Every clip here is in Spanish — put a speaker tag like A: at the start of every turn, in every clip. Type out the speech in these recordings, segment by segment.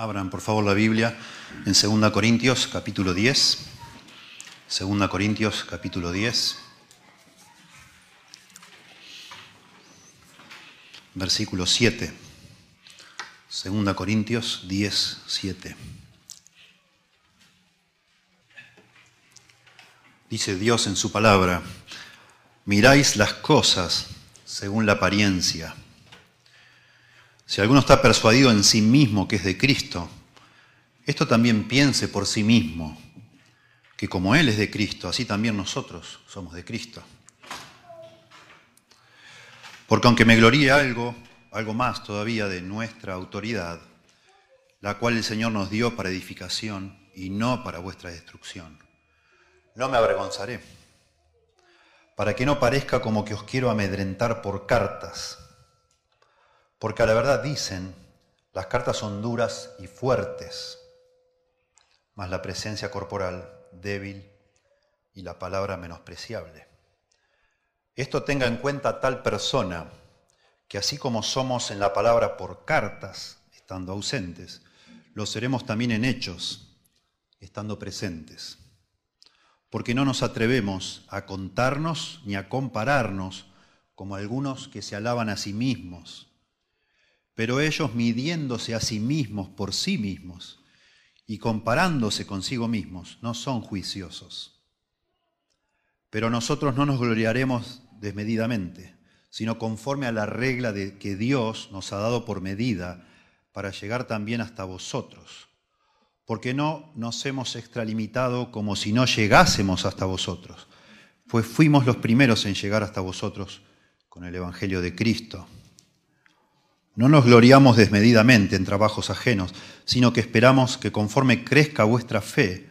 A: Abran por favor la Biblia en 2 Corintios capítulo 10. 2 Corintios capítulo 10. Versículo 7. 2 Corintios 10, 7. Dice Dios en su palabra, miráis las cosas según la apariencia si alguno está persuadido en sí mismo que es de Cristo, esto también piense por sí mismo, que como Él es de Cristo, así también nosotros somos de Cristo. Porque aunque me gloríe algo, algo más todavía de nuestra autoridad, la cual el Señor nos dio para edificación y no para vuestra destrucción, no me avergonzaré, para que no parezca como que os quiero amedrentar por cartas porque a la verdad dicen, las cartas son duras y fuertes, mas la presencia corporal débil y la palabra menospreciable. Esto tenga en cuenta tal persona que así como somos en la palabra por cartas, estando ausentes, lo seremos también en hechos, estando presentes. Porque no nos atrevemos a contarnos ni a compararnos como algunos que se alaban a sí mismos pero ellos midiéndose a sí mismos por sí mismos y comparándose consigo mismos, no son juiciosos. Pero nosotros no nos gloriaremos desmedidamente, sino conforme a la regla de que Dios nos ha dado por medida para llegar también hasta vosotros. Porque no nos hemos extralimitado como si no llegásemos hasta vosotros, pues fuimos los primeros en llegar hasta vosotros con el Evangelio de Cristo. No nos gloriamos desmedidamente en trabajos ajenos, sino que esperamos que conforme crezca vuestra fe,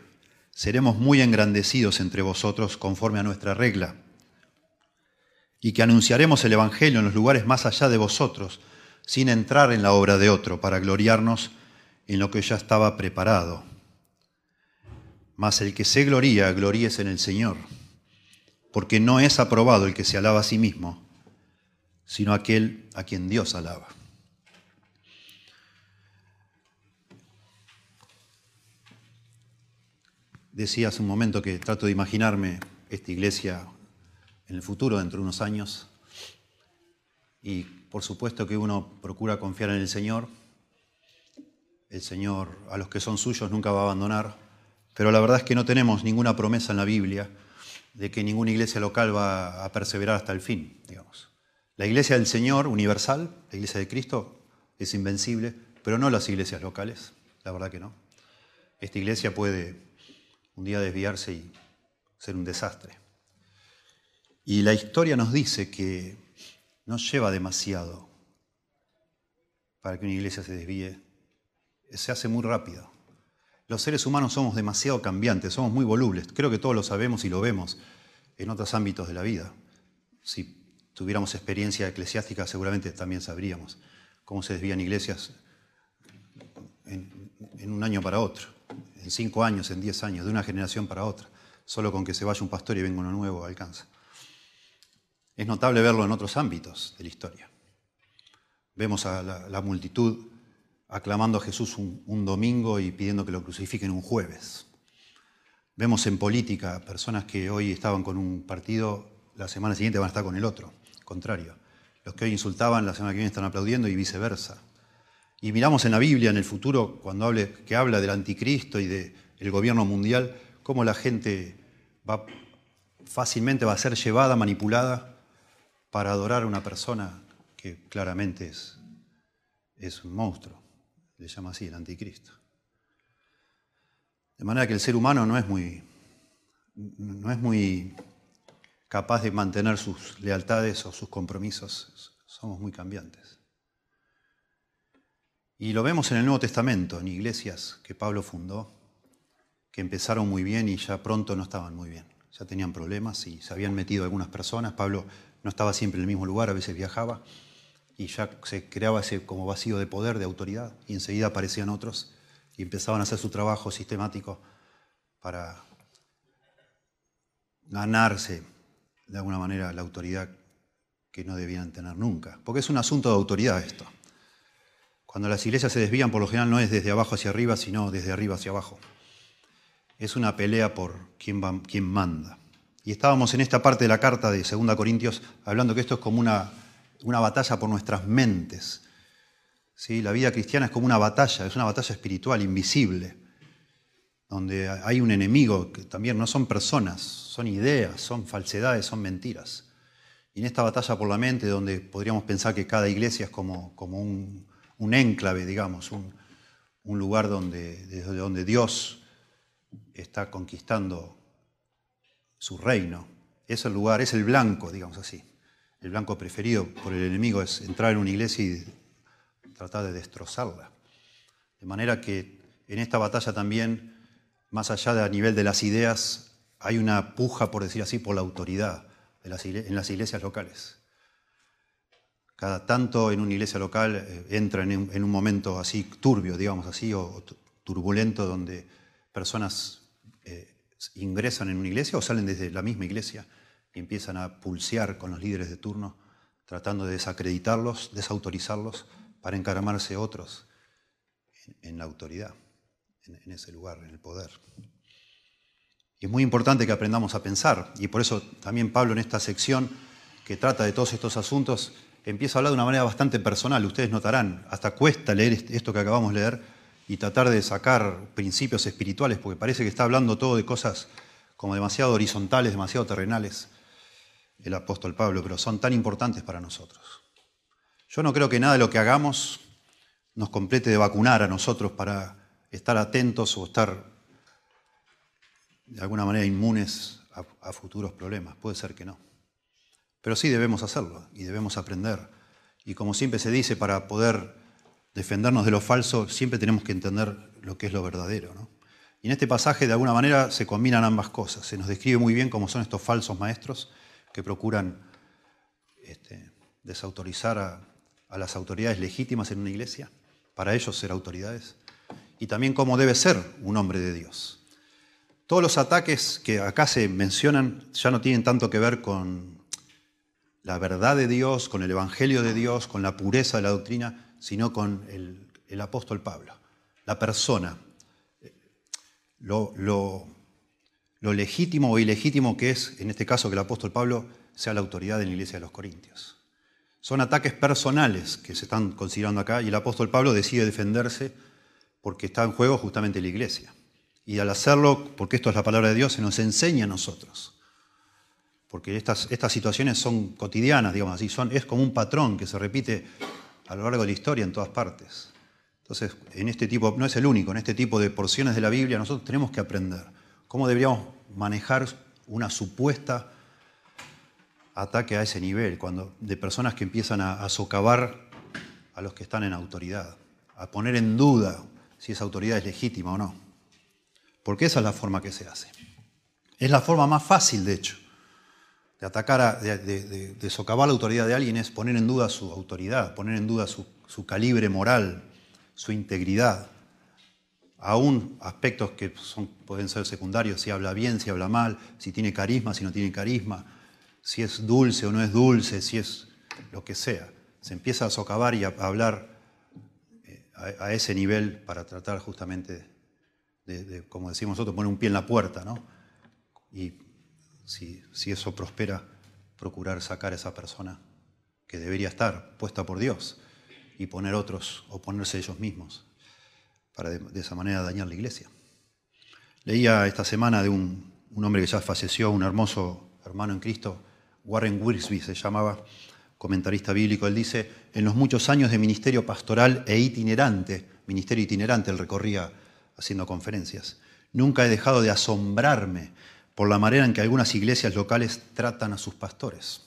A: seremos muy engrandecidos entre vosotros conforme a nuestra regla, y que anunciaremos el Evangelio en los lugares más allá de vosotros, sin entrar en la obra de otro, para gloriarnos en lo que ya estaba preparado. Mas el que se gloría, gloríese en el Señor, porque no es aprobado el que se alaba a sí mismo, sino aquel a quien Dios alaba. Decía hace un momento que trato de imaginarme esta iglesia en el futuro, dentro de unos años, y por supuesto que uno procura confiar en el Señor. El Señor a los que son suyos nunca va a abandonar, pero la verdad es que no tenemos ninguna promesa en la Biblia de que ninguna iglesia local va a perseverar hasta el fin, digamos. La iglesia del Señor universal, la iglesia de Cristo, es invencible, pero no las iglesias locales, la verdad que no. Esta iglesia puede un día desviarse y ser un desastre. Y la historia nos dice que no lleva demasiado para que una iglesia se desvíe. Se hace muy rápido. Los seres humanos somos demasiado cambiantes, somos muy volubles. Creo que todos lo sabemos y lo vemos en otros ámbitos de la vida. Si tuviéramos experiencia eclesiástica, seguramente también sabríamos cómo se desvían iglesias en, en un año para otro en cinco años, en diez años, de una generación para otra. Solo con que se vaya un pastor y venga uno nuevo alcanza. Es notable verlo en otros ámbitos de la historia. Vemos a la, multitud aclamando a Jesús un, un, domingo y pidiendo que lo crucifiquen un jueves. Vemos en política personas que hoy estaban con un partido, la semana siguiente van a estar con el otro, contrario. Los que hoy insultaban, la semana que viene están aplaudiendo y viceversa. Y miramos en la Biblia, en el futuro, cuando que habla del anticristo y del gobierno mundial, cómo la gente va, fácilmente va a ser llevada, manipulada, para adorar a una persona que claramente es, es un monstruo. Le llama así el anticristo. De manera que el ser humano no es muy, no es muy capaz de mantener sus lealtades o sus compromisos. Somos muy cambiantes. Y lo vemos en el Nuevo Testamento, en iglesias que Pablo fundó, que empezaron muy bien y ya pronto no estaban muy bien. Ya tenían problemas y se habían metido algunas personas. Pablo no estaba siempre en el mismo lugar, a veces viajaba y ya se creaba ese como vacío de poder, de autoridad, y enseguida aparecían otros y empezaban a hacer su trabajo sistemático para ganarse de alguna manera la autoridad que no debían tener nunca. Porque es un asunto de autoridad esto. Cuando las iglesias se desvían, por lo general no es desde abajo hacia arriba, sino desde arriba hacia abajo. Es una pelea por quién, quién manda. Y estábamos en esta parte de la carta de 2 Corintios hablando que esto es como una, una batalla por nuestras mentes. ¿Sí? La vida cristiana es como una batalla, es una batalla espiritual, invisible, donde hay un enemigo que también no son personas, son ideas, son falsedades, son mentiras. Y en esta batalla por la mente, donde podríamos pensar que cada iglesia es como, como un, un enclave, digamos, un, lugar donde, desde donde Dios está conquistando su reino. Es el lugar, es el blanco, digamos así. El blanco preferido por el enemigo es entrar en una iglesia y tratar de destrozarla. De manera que en esta batalla también, más allá de a nivel de las ideas, hay una puja, por decir así, por la autoridad en las iglesias locales. Cada tanto en una iglesia local eh, entra en un, momento así turbio, digamos así, o turbulento, donde personas eh, ingresan en una iglesia o salen desde la misma iglesia y empiezan a pulsear con los líderes de turno, tratando de desacreditarlos, desautorizarlos, para encaramarse otros en, la autoridad, en, ese lugar, en el poder. Y es muy importante que aprendamos a pensar, y por eso también Pablo en esta sección que trata de todos estos asuntos, empieza a hablar de una manera bastante personal. Ustedes notarán, hasta cuesta leer esto que acabamos de leer y tratar de sacar principios espirituales, porque parece que está hablando todo de cosas como demasiado horizontales, demasiado terrenales, el apóstol Pablo, pero son tan importantes para nosotros. Yo no creo que nada de lo que hagamos nos complete de vacunar a nosotros para estar atentos o estar de alguna manera inmunes a, futuros problemas. Puede ser que no. Pero sí debemos hacerlo y debemos aprender. Y como siempre se dice, para poder defendernos de lo falso, siempre tenemos que entender lo que es lo verdadero. Y en este pasaje, de alguna manera, se combinan ambas cosas. Se nos describe muy bien cómo son estos falsos maestros que procuran este, desautorizar a, a las autoridades legítimas en una iglesia, para ellos ser autoridades, y también cómo debe ser un hombre de Dios. Todos los ataques que acá se mencionan ya no tienen tanto que ver con la verdad de Dios, con el Evangelio de Dios, con la pureza de la doctrina, sino con el, apóstol Pablo, la persona, lo, lo, lo legítimo o ilegítimo que es, en este caso, que el apóstol Pablo sea la autoridad en la iglesia de los Corintios. Son ataques personales que se están considerando acá y el apóstol Pablo decide defenderse porque está en juego justamente la iglesia. Y al hacerlo, porque esto es la palabra de Dios, se nos enseña a nosotros. Porque estas, estas situaciones son cotidianas, digamos así, son, es como un patrón que se repite a lo largo de la historia en todas partes. Entonces, en este tipo, no es el único, en este tipo de porciones de la Biblia nosotros tenemos que aprender cómo deberíamos manejar una supuesta ataque a ese nivel, cuando, de personas que empiezan a, socavar a los que están en autoridad, a poner en duda si esa autoridad es legítima o no. Porque esa es la forma que se hace. Es la forma más fácil, de hecho, de atacar, de, socavar la autoridad de alguien, es poner en duda su autoridad, poner en duda su, calibre moral, su integridad. Aún aspectos que pueden ser secundarios, si habla bien, si habla mal, si tiene carisma, si no tiene carisma si es dulce o no es dulce, si es lo que sea. Se empieza a socavar y a hablar eh, a, ese nivel para tratar justamente de, como decimos nosotros, poner un pie en la puerta, ¿no? Si, eso prospera, procurar sacar a esa persona que debería estar puesta por Dios y poner otros o ponerse ellos mismos para de, esa manera dañar la iglesia. Leía esta semana de un, un hombre que ya falleció, un hermoso hermano en Cristo, Warren Wiersbe se llamaba, comentarista bíblico, él dice, en los muchos años de ministerio pastoral e itinerante, ministerio itinerante, él recorría haciendo conferencias, nunca he dejado de asombrarme por la manera en que algunas iglesias locales tratan a sus pastores.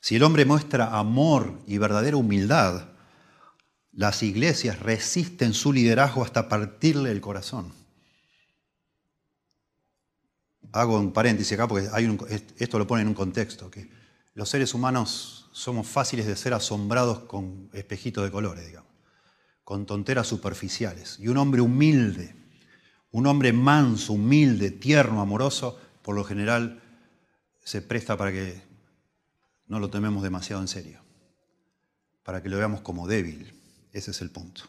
A: Si el hombre muestra amor y verdadera humildad, las iglesias resisten su liderazgo hasta partirle el corazón hago un paréntesis acá porque hay esto lo pone en un contexto, que los seres humanos somos fáciles de ser asombrados con espejitos de colores, digamos, con tonteras superficiales. Y un hombre humilde, un hombre manso, humilde, tierno, amoroso, por lo general se presta para que no lo tomemos demasiado en serio, para que lo veamos como débil. Ese es el punto.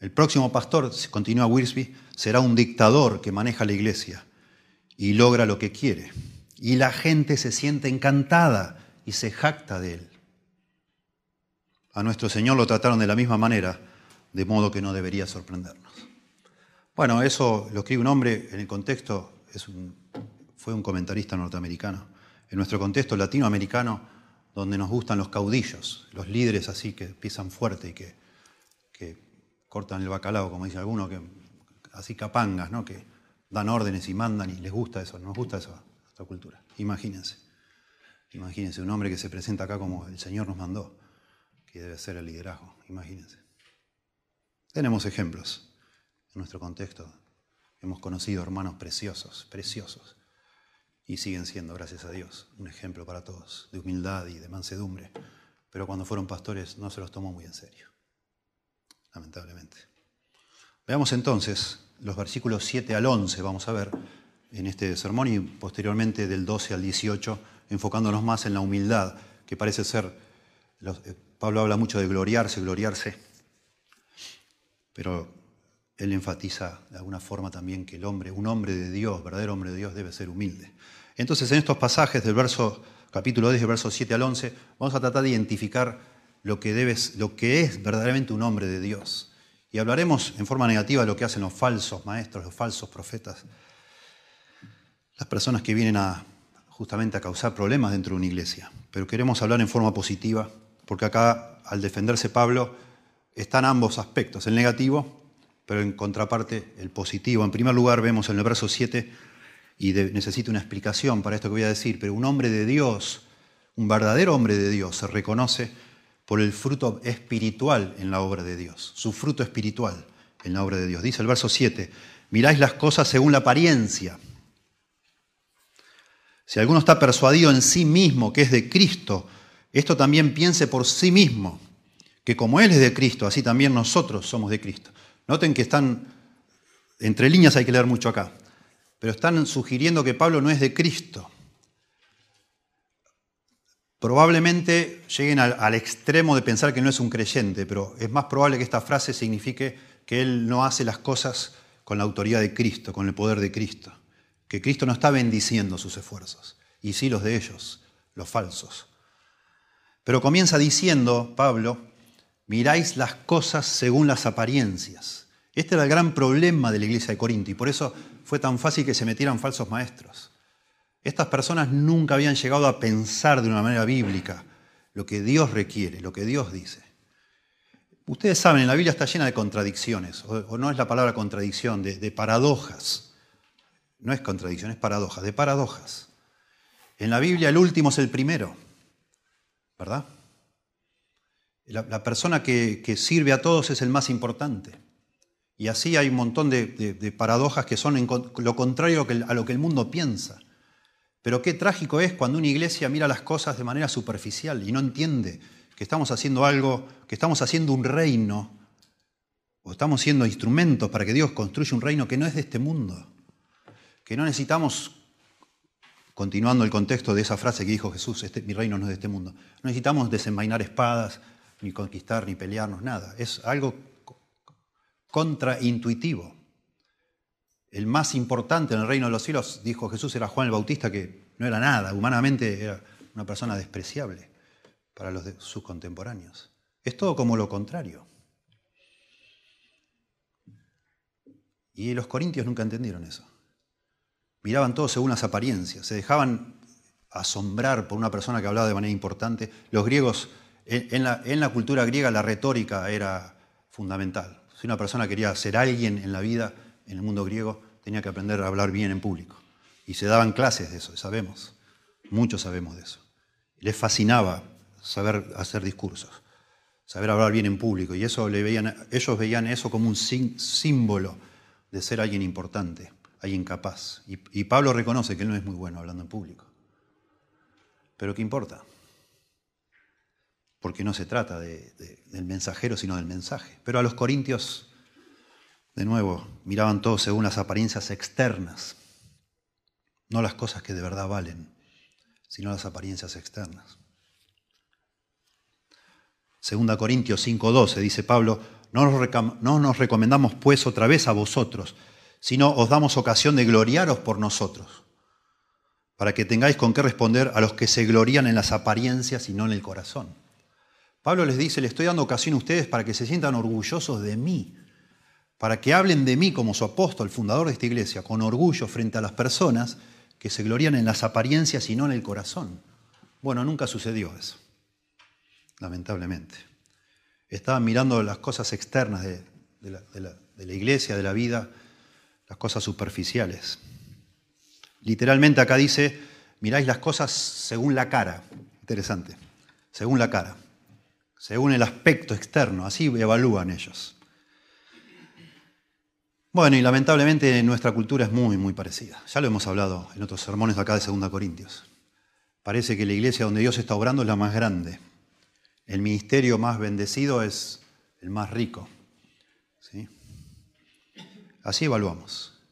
A: El próximo pastor, continúa Wilsby, será un dictador que maneja la iglesia y logra lo que quiere. Y la gente se siente encantada y se jacta de él. A nuestro Señor lo trataron de la misma manera, de modo que no debería sorprendernos. Bueno, eso lo escribe un hombre en el contexto, es fue un comentarista norteamericano. En nuestro contexto latinoamericano, donde nos gustan los caudillos, los líderes así que pisan fuerte y que, que cortan el bacalao, como dice alguno, que así capangas, ¿no? que dan órdenes y mandan y les gusta eso, nos gusta eso, esta cultura. Imagínense, imagínense un hombre que se presenta acá como el Señor nos mandó, que debe ser el liderazgo, imagínense. Tenemos ejemplos en nuestro contexto. Hemos conocido hermanos preciosos, preciosos, y siguen siendo, gracias a Dios, un ejemplo para todos, de humildad y de mansedumbre. Pero cuando fueron pastores no se los tomó muy en serio, lamentablemente. Veamos entonces los versículos 7 al 11, vamos a ver en este sermón y posteriormente del 12 al 18, enfocándonos más en la humildad, que parece ser, eh, Pablo habla mucho de gloriarse, gloriarse, pero él enfatiza de alguna forma también que el hombre, un hombre de Dios, verdadero hombre de Dios, debe ser humilde. Entonces, en estos pasajes del verso, capítulo 10, verso 7 al 11, vamos a tratar de identificar lo que, es verdaderamente un hombre de Dios. Y hablaremos en forma negativa de lo que hacen los falsos maestros, los falsos profetas, las personas que vienen justamente a causar problemas dentro de una iglesia. Pero queremos hablar en forma positiva, porque acá, al defenderse Pablo, están ambos aspectos, el negativo pero en contraparte el positivo. En primer lugar vemos en el verso 7, y necesito una explicación para esto que voy a decir, pero un hombre de Dios, un verdadero hombre de Dios, se reconoce por el fruto espiritual en la obra de Dios, su fruto espiritual en la obra de Dios. Dice el verso 7, miráis las cosas según la apariencia. Si alguno está persuadido en sí mismo que es de Cristo, esto también piense por sí mismo, que como Él es de Cristo, así también nosotros somos de Cristo. Noten que están, entre líneas hay que leer mucho acá, pero están sugiriendo que Pablo no es de Cristo. Probablemente lleguen al, extremo de pensar que no es un creyente, pero es más probable que esta frase signifique que él no hace las cosas con la autoridad de Cristo, con el poder de Cristo, que Cristo no está bendiciendo sus esfuerzos, y sí los de ellos, los falsos. Pero comienza diciendo Pablo, miráis las cosas según las apariencias. Este era el gran problema de la iglesia de Corinto y por eso fue tan fácil que se metieran falsos maestros. Estas personas nunca habían llegado a pensar de una manera bíblica lo que Dios requiere, lo que Dios dice. Ustedes saben, la Biblia está llena de contradicciones, o, no es la palabra contradicción, de, paradojas. No es contradicción, es paradoja, de paradojas. En la Biblia el último es el primero, ¿verdad? La, persona que, sirve a todos es el más importante. Y así hay un montón de, paradojas que son lo contrario a lo que el mundo piensa. Pero qué trágico es cuando una iglesia mira las cosas de manera superficial y no entiende que estamos haciendo algo, que estamos haciendo un reino, o estamos siendo instrumentos para que Dios construya un reino que no es de este mundo. Que no necesitamos, continuando el contexto de esa frase que dijo Jesús, este, mi reino no es de este mundo, no necesitamos desenvainar espadas, ni conquistar, ni pelearnos, nada. Es algo contraintuitivo. El más importante en el reino de los cielos, dijo Jesús, era Juan el Bautista, que no era nada, humanamente era una persona despreciable para los de sus contemporáneos. Es todo como lo contrario. Y los corintios nunca entendieron eso. Miraban todo según las apariencias, se dejaban asombrar por una persona que hablaba de manera importante. Los griegos en la, cultura griega la retórica era fundamental. Si una persona quería ser alguien en la vida, en el mundo griego, tenía que aprender a hablar bien en público. Y se daban clases de eso, sabemos. Muchos sabemos de eso. Les fascinaba saber hacer discursos, saber hablar bien en público. Y eso ellos veían eso como un símbolo de ser alguien importante, alguien capaz. Y, y Pablo reconoce que él no es muy bueno hablando en público. Pero ¿qué importa? Porque no se trata del mensajero, sino del mensaje. Pero a los corintios, de nuevo, miraban todo según las apariencias externas, no las cosas que de verdad valen, sino las apariencias externas. 2 Corintios 5:12 dice Pablo, no nos recomendamos pues otra vez a vosotros, sino os damos ocasión de gloriaros por nosotros, para que tengáis con qué responder a los que se glorían en las apariencias y no en el corazón. Pablo les dice, le estoy dando ocasión a ustedes para que se sientan orgullosos de mí, para que hablen de mí como su apóstol, fundador de esta iglesia, con orgullo frente a las personas que se glorían en las apariencias y no en el corazón. Bueno, nunca sucedió eso lamentablemente. Estaban mirando las cosas externas de, la, iglesia, de la vida, las cosas superficiales. Literalmente acá dice, miráis las cosas según la cara. Interesante. Según la cara. Según el aspecto externo. Así evalúan ellos. Bueno, y lamentablemente nuestra cultura es muy, muy parecida. Ya lo hemos hablado en otros sermones acá de 2 Corintios. Parece que la iglesia donde Dios está obrando es la más grande, el ministerio más bendecido es el más rico. ¿sí? Así evaluamos.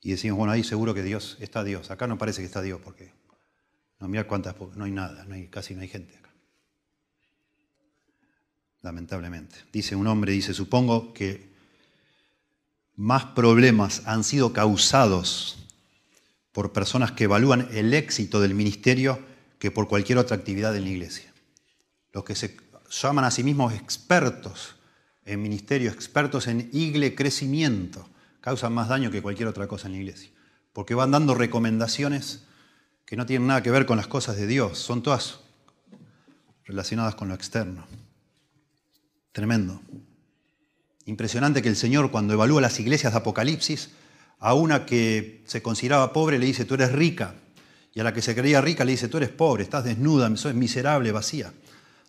A: Y decimos, bueno, ahí seguro que Dios está Dios. Acá no parece que está Dios porque no mira cuántas, no hay nada, no hay, casi no hay gente. Lamentablemente. Dice un hombre, dice, supongo que más problemas han sido causados por personas que evalúan el éxito del ministerio que por cualquier otra actividad en la iglesia los que se llaman a sí mismos expertos en ministerio, expertos en igle crecimiento, causan más daño que cualquier otra cosa en la iglesia, porque van dando recomendaciones que no tienen nada que ver con las cosas de Dios, son todas relacionadas con lo externo. Tremendo. Impresionante que el Señor cuando evalúa las iglesias de Apocalipsis, a una que se consideraba pobre le dice, tú eres rica, y a la que se creía rica le dice, tú eres pobre, estás desnuda, sos miserable, vacía.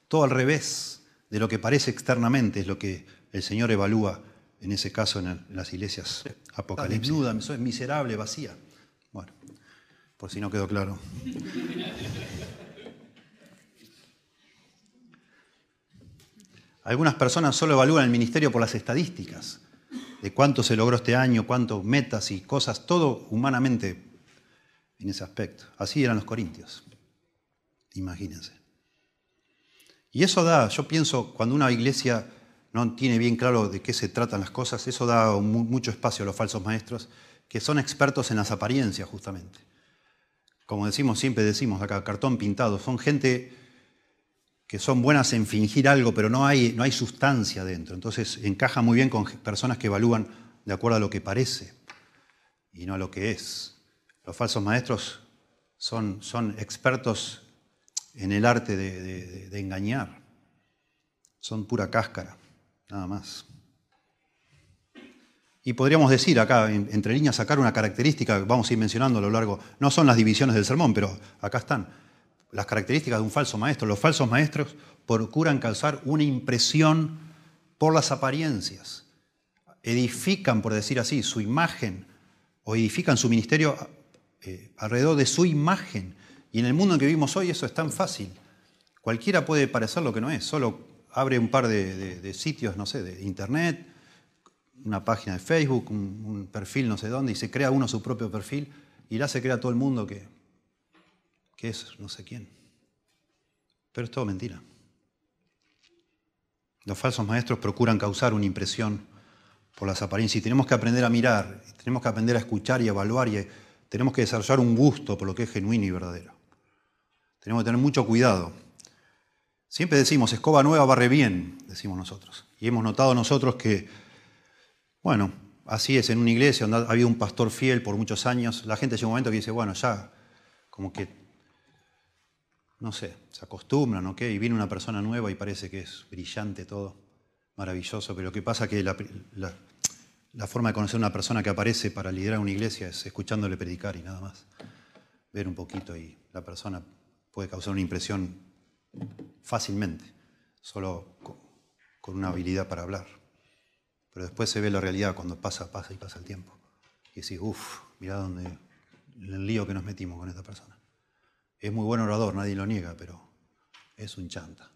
A: Todo al revés de lo que parece externamente es lo que el Señor evalúa en ese caso en, las iglesias apocalipsis. Desnuda, es miserable, vacía. Bueno, por si no quedó claro. Algunas personas solo evalúan el ministerio por las estadísticas, de cuánto se logró este año, cuántos metas y cosas, todo humanamente en ese aspecto. Así eran los corintios. Imagínense. Y eso da, yo pienso, cuando una iglesia no tiene bien claro de qué se tratan las cosas, eso da mucho espacio a los falsos maestros, que son expertos en las apariencias justamente. Como decimos, siempre decimos acá, cartón pintado, son gente que son buenas en fingir algo, pero no hay, no hay sustancia dentro. Entonces encaja muy bien con personas que evalúan de acuerdo a lo que parece y no a lo que es. Los falsos maestros son, son expertos en el arte de, engañar. Son pura cáscara, nada más. Y podríamos decir acá, entre líneas, sacar una característica vamos a ir mencionando a lo largo, no son las divisiones del sermón, pero acá están, las características de un falso maestro. Los falsos maestros procuran causar una impresión por las apariencias. Edifican, por decir así, su imagen o edifican su ministerio eh, alrededor de su imagen y en el mundo en que vivimos hoy eso es tan fácil. Cualquiera puede parecer lo que no es, solo abre un par de, sitios, no sé, de internet, una página de Facebook, un, perfil no sé dónde, y se crea uno su propio perfil y ya se crea todo el mundo que, que es no sé quién. Pero es todo mentira. Los falsos maestros procuran causar una impresión por las apariencias y tenemos que aprender a mirar, tenemos que aprender a escuchar y evaluar y tenemos que desarrollar un gusto por lo que es genuino y verdadero. Tenemos que tener mucho cuidado. Siempre decimos, escoba nueva barre bien, decimos nosotros. Y hemos notado nosotros que, bueno, así es, en una iglesia donde ha habido un pastor fiel por muchos años, la gente llega un momento que dice, bueno, ya, como que, no sé, se acostumbran, ¿no? Y viene una persona nueva y parece que es brillante todo, maravilloso, pero lo que pasa es que la, forma de conocer a una persona que aparece para liderar una iglesia es escuchándole predicar y nada más. Ver un poquito y la persona puede causar una impresión fácilmente, solo con una habilidad para hablar. Pero después se ve la realidad cuando pasa, pasa y pasa el tiempo. Y decís, uff, mira dónde, el lío que nos metimos con esta persona. Es muy buen orador, nadie lo niega, pero es un chanta.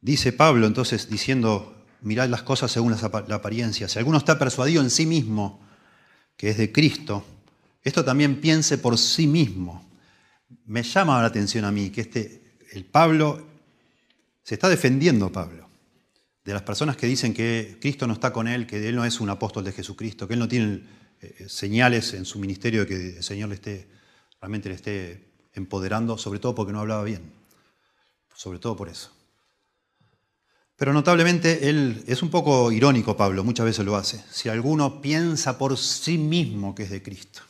A: Dice Pablo entonces diciendo, mirad las cosas según la apariencia. Si alguno está persuadido en sí mismo, que es de Cristo, esto también piense por sí mismo. me llama la atención a mí que este, el Pablo, se está defendiendo Pablo de las personas que dicen que Cristo no está con él, que él no es un apóstol de Jesucristo, que él no tiene eh, señales en su ministerio de que el Señor le esté, realmente le esté empoderando, sobre todo porque no hablaba bien, sobre todo por eso. Pero notablemente él es un poco irónico, Pablo, muchas veces lo hace. Si alguno piensa por sí mismo que es de Cristo,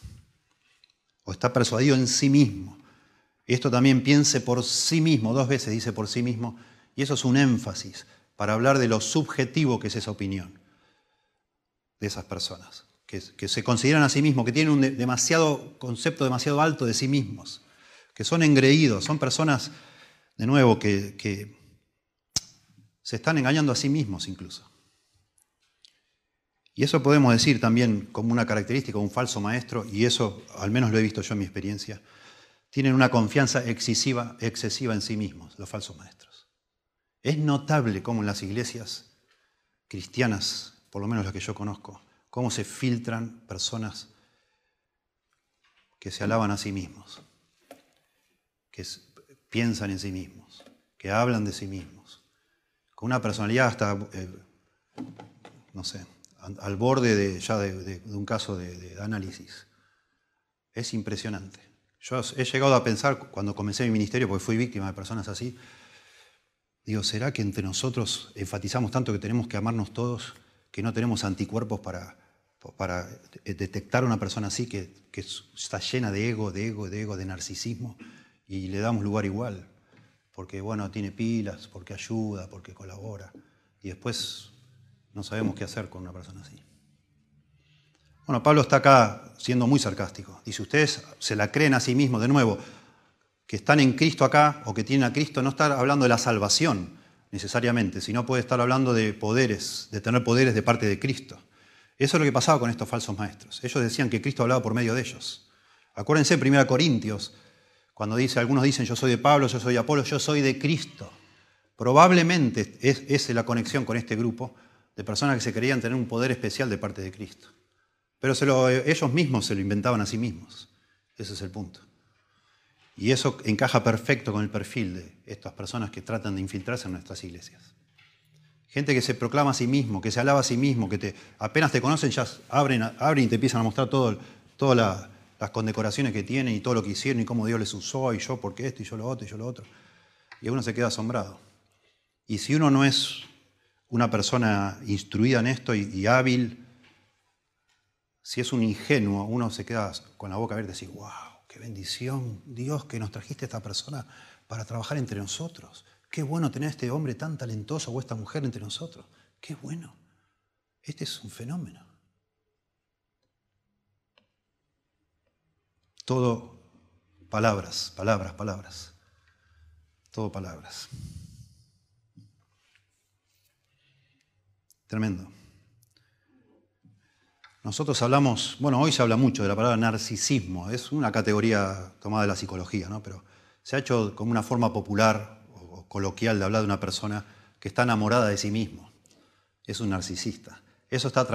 A: o está persuadido en sí mismo, esto también piense por sí mismo, dos veces dice por sí mismo, y eso es un énfasis para hablar de lo subjetivo que es esa opinión de esas personas, que, se consideran a sí mismos, que tienen un demasiado concepto demasiado alto de sí mismos, que son engreídos, son personas, de nuevo, que se están engañando a sí mismos incluso. Y eso podemos decir también como una característica un falso maestro, y eso al menos lo he visto yo en mi experiencia, tienen una confianza excesiva, excesiva en sí mismos, los falsos maestros. Es notable cómo en las iglesias cristianas, por lo menos las que yo conozco, cómo se filtran personas que se alaban a sí mismos, que piensan en sí mismos, que hablan de sí mismos con una personalidad hasta, eh, no sé, al borde de, ya de, un caso de, análisis. Es impresionante. Yo he llegado a pensar, cuando comencé mi ministerio, porque fui víctima de personas así, digo, ¿será que entre nosotros enfatizamos tanto que tenemos que amarnos todos, que no tenemos anticuerpos para, detectar a una persona así que, que está llena de ego, de ego, de ego, de narcisismo, y le damos lugar igual? porque bueno, tiene pilas, porque ayuda, porque colabora, y después no sabemos qué hacer con una persona así. Bueno, Pablo está acá siendo muy sarcástico. Dice, ustedes se la creen a sí mismos, de nuevo, que están en Cristo acá o que tienen a Cristo, no está hablando de la salvación necesariamente, sino puede estar hablando de poderes, de tener poderes de parte de Cristo. Eso es lo que pasaba con estos falsos maestros. Ellos decían que Cristo hablaba por medio de ellos. Acuérdense, 1 Corintios cuando dice, algunos dicen yo soy de Pablo, yo soy de Apolo, yo soy de Cristo. Probablemente es, es la conexión con este grupo de personas que se creían tener un poder especial de parte de Cristo. Pero ellos mismos se lo inventaban a sí mismos. Ese es el punto. Y eso encaja perfecto con el perfil de estas personas que tratan de infiltrarse en nuestras iglesias. Gente que se proclama a sí mismo, que se alaba a sí mismo, que te, apenas te conocen ya abren, abren y te empiezan a mostrar todo, toda la, las condecoraciones que tienen y todo lo que hicieron y cómo Dios les usó y yo porque esto y yo lo otro y yo lo otro. Y uno se queda asombrado. Y si uno no es una persona instruida en esto y, hábil, si es un ingenuo, uno se queda con la boca abierta y dice, wow, qué bendición, Dios, que nos trajiste a esta persona para trabajar entre nosotros. Qué bueno tener a este hombre tan talentoso o esta mujer entre nosotros. Qué bueno. Este es un fenómeno. Todo palabras, palabras, palabras. Todo palabras. Tremendo. Nosotros hablamos, bueno, hoy se habla mucho de la palabra narcisismo, es una categoría tomada de la psicología, ¿no? Pero se ha hecho como una forma popular o coloquial de hablar de una persona que está enamorada de sí mismo. Es un narcisista. Eso está,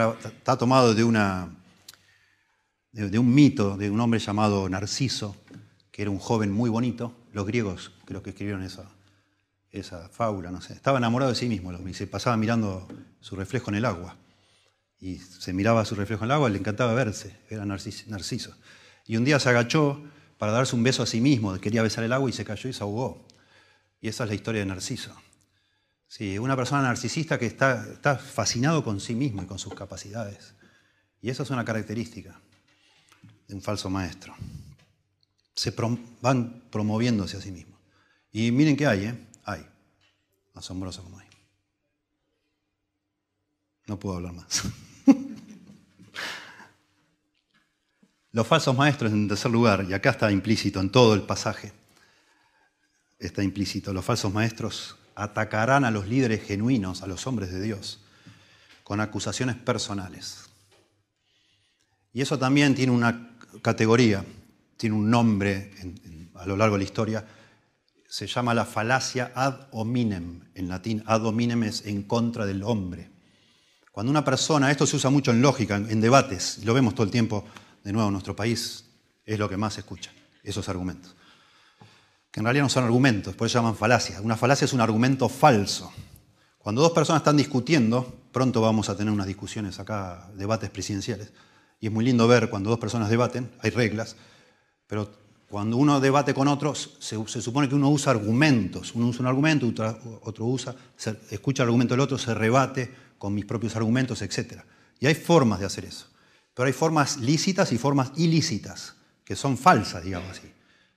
A: tomado de un mito de un hombre llamado Narciso, que era un joven muy bonito. Los griegos creo que escribieron esa, esa fábula, no sé. Estaba enamorado de sí mismo y se pasaba mirando su reflejo en el agua. Y se miraba su reflejo en el agua le encantaba verse, era Narciso. Y un día se agachó para darse un beso a sí mismo, quería besar el agua y se cayó y se ahogó. Y esa es la historia de Narciso. Sí, una persona narcisista que está, está fascinado con sí mismo y con sus capacidades. Y esa es una característica un falso maestro. Se van promoviéndose a sí mismos. Y miren qué hay, ¿eh? Hay. Asombroso como hay. No puedo hablar más. Los falsos maestros, en tercer lugar, y acá está implícito en todo el pasaje, está implícito, los falsos maestros atacarán a los líderes genuinos, a los hombres de Dios, con acusaciones personales. Y eso también tiene una categoría, tiene un nombre a lo largo de la historia, se llama la falacia ad hominem. En latín, ad hominem es en contra del hombre. Cuando una persona, esto se usa mucho en lógica, en debates, lo vemos todo el tiempo, de nuevo nuestro país, es lo que más se escucha, esos argumentos. que en realidad no son argumentos, por eso llaman falacia. Una falacia es un argumento falso. Cuando dos personas están discutiendo, pronto vamos a tener unas discusiones acá, debates presidenciales, y es muy lindo ver cuando dos personas debaten, hay reglas, pero cuando uno debate con otros, se, supone que uno usa argumentos. Uno usa un argumento, otro, usa, escucha el argumento del otro, se rebate con mis propios argumentos, etc. Y hay formas de hacer eso. Pero hay formas lícitas y formas ilícitas, que son falsas, digamos así.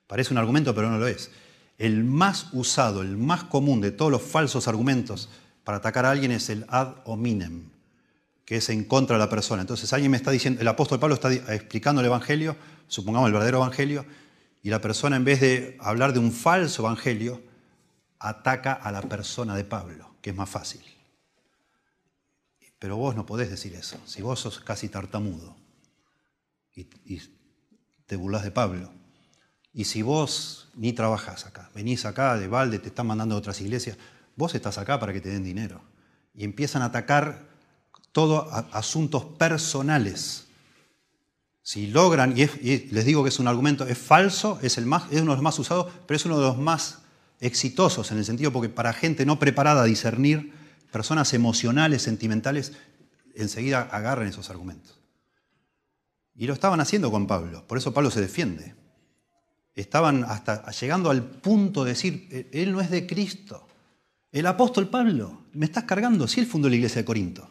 A: Parece un argumento, pero no lo es. El más usado, el más común de todos los falsos argumentos para atacar a alguien es el ad hominem, que es en contra de la persona. Entonces alguien me está diciendo, el apóstol Pablo está explicando el Evangelio, supongamos el verdadero Evangelio, y la persona, en vez de hablar de un falso evangelio, ataca a la persona de Pablo, que es más fácil. Pero vos no podés decir eso. Si vos sos casi tartamudo y, te burlas de Pablo, y si vos ni trabajás acá, venís acá de balde, te están mandando a otras iglesias, vos estás acá para que te den dinero. Y empiezan a atacar todos asuntos personales si logran, y, les digo que es un argumento, es falso, es, el más, es uno de los más usados, pero es uno de los más exitosos en el sentido porque para gente no preparada a discernir, personas emocionales, sentimentales, enseguida agarran esos argumentos. Y lo estaban haciendo con Pablo, por eso Pablo se defiende. Estaban hasta llegando al punto de decir, e, él no es de Cristo. El apóstol Pablo, me estás cargando, si él fundó la iglesia de Corinto.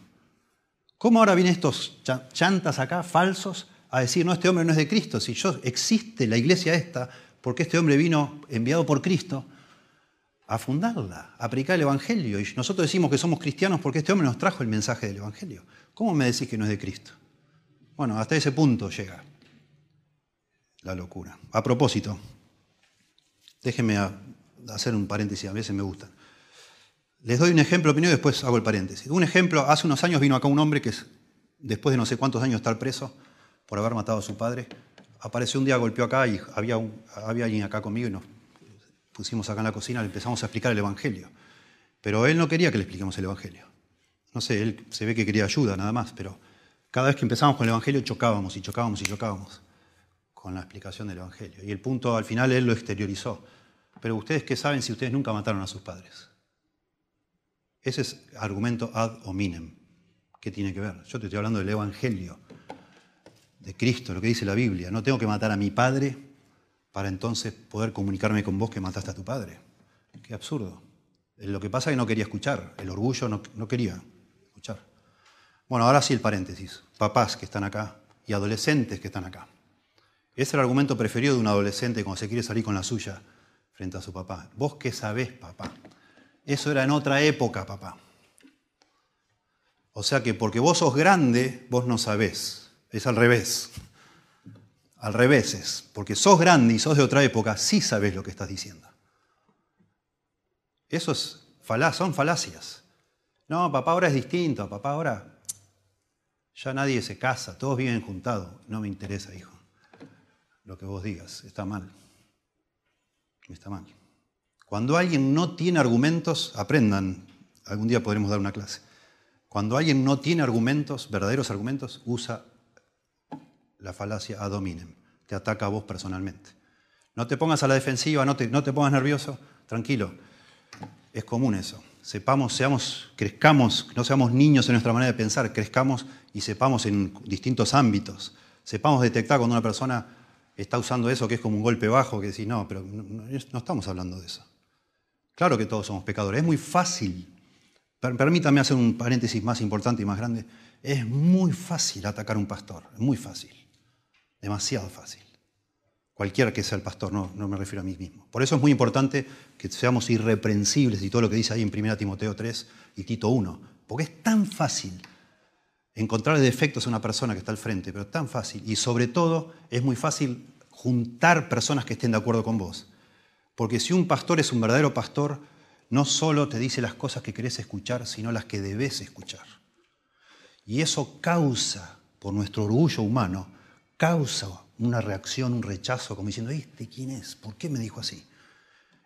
A: ¿Cómo ahora vienen estos chantas acá, falsos, a decir, no, este hombre no es de Cristo. Si yo existe la iglesia esta, porque este hombre vino enviado por Cristo a fundarla, a predicar el Evangelio. Y nosotros decimos que somos cristianos porque este hombre nos trajo el mensaje del Evangelio. ¿Cómo me decís que no es de Cristo? Bueno, hasta ese punto llega la locura. A propósito, déjenme hacer un paréntesis, a veces me gustan. Les doy un ejemplo primero y después hago el paréntesis. Un ejemplo, hace unos años vino acá un hombre que después de no sé cuántos años estar preso, por haber matado a su padre. Apareció un día, golpeó acá y había, había alguien acá conmigo y nos pusimos acá en la cocina, le empezamos a explicar el Evangelio. Pero él no quería que le expliquemos el Evangelio. No sé, él se ve que quería ayuda nada más, pero cada vez que empezamos con el Evangelio chocábamos y chocábamos y chocábamos con la explicación del Evangelio. Y el punto al final él lo exteriorizó. Pero ustedes qué saben si ustedes nunca mataron a sus padres. Ese es argumento ad hominem. ¿Qué tiene que ver? Yo te estoy hablando del Evangelio de Cristo, lo que dice la Biblia. No tengo que matar a mi padre para entonces poder comunicarme con vos que mataste a tu padre. Qué absurdo. Lo que pasa es que no quería escuchar, el orgullo no, no quería escuchar. Bueno, ahora sí el paréntesis. Papás que están acá y adolescentes que están acá. Es el argumento preferido de un adolescente cuando se quiere salir con la suya frente a su papá. ¿Vos qué sabés, papá? Eso era en otra época, papá. O sea que porque vos sos grande, vos no sabés. Es al revés. Al revés es, porque sos grande y sos de otra época, sí sabes lo que estás diciendo. Eso es son falacias. No, papá ahora es distinto, papá ahora ya nadie se casa, todos viven juntados. No me interesa, hijo. Lo que vos digas, está mal. Está mal. Cuando alguien no tiene argumentos, aprendan, algún día podremos dar una clase. Cuando alguien no tiene argumentos, verdaderos argumentos, usa la falacia ad hominem, te ataca a vos personalmente. No te pongas a la defensiva, no te, no te pongas nervioso, tranquilo. Es común eso. Sepamos, seamos, crezcamos, no seamos niños en nuestra manera de pensar, crezcamos y sepamos en distintos ámbitos. Sepamos detectar cuando una persona está usando eso que es como un golpe bajo, que decís, no, pero no, estamos hablando de eso. Claro que todos somos pecadores. Es muy fácil. Permítame hacer un paréntesis más importante y más grande. Es muy fácil atacar a un pastor, es muy fácil. Demasiado fácil. Cualquiera que sea el pastor, no, no me refiero a mí mismo. Por eso es muy importante que seamos irreprensibles y todo lo que dice ahí en 1 Timoteo 3 y Tito 1. Porque es tan fácil encontrar defectos en una persona que está al frente, pero tan fácil. Y sobre todo es muy fácil juntar personas que estén de acuerdo con vos. Porque si un pastor es un verdadero pastor, no solo te dice las cosas que querés escuchar, sino las que debes escuchar. Y eso causa, por nuestro orgullo humano, causa una reacción, un rechazo, como diciendo, ¿este quién es? ¿Por qué me dijo así?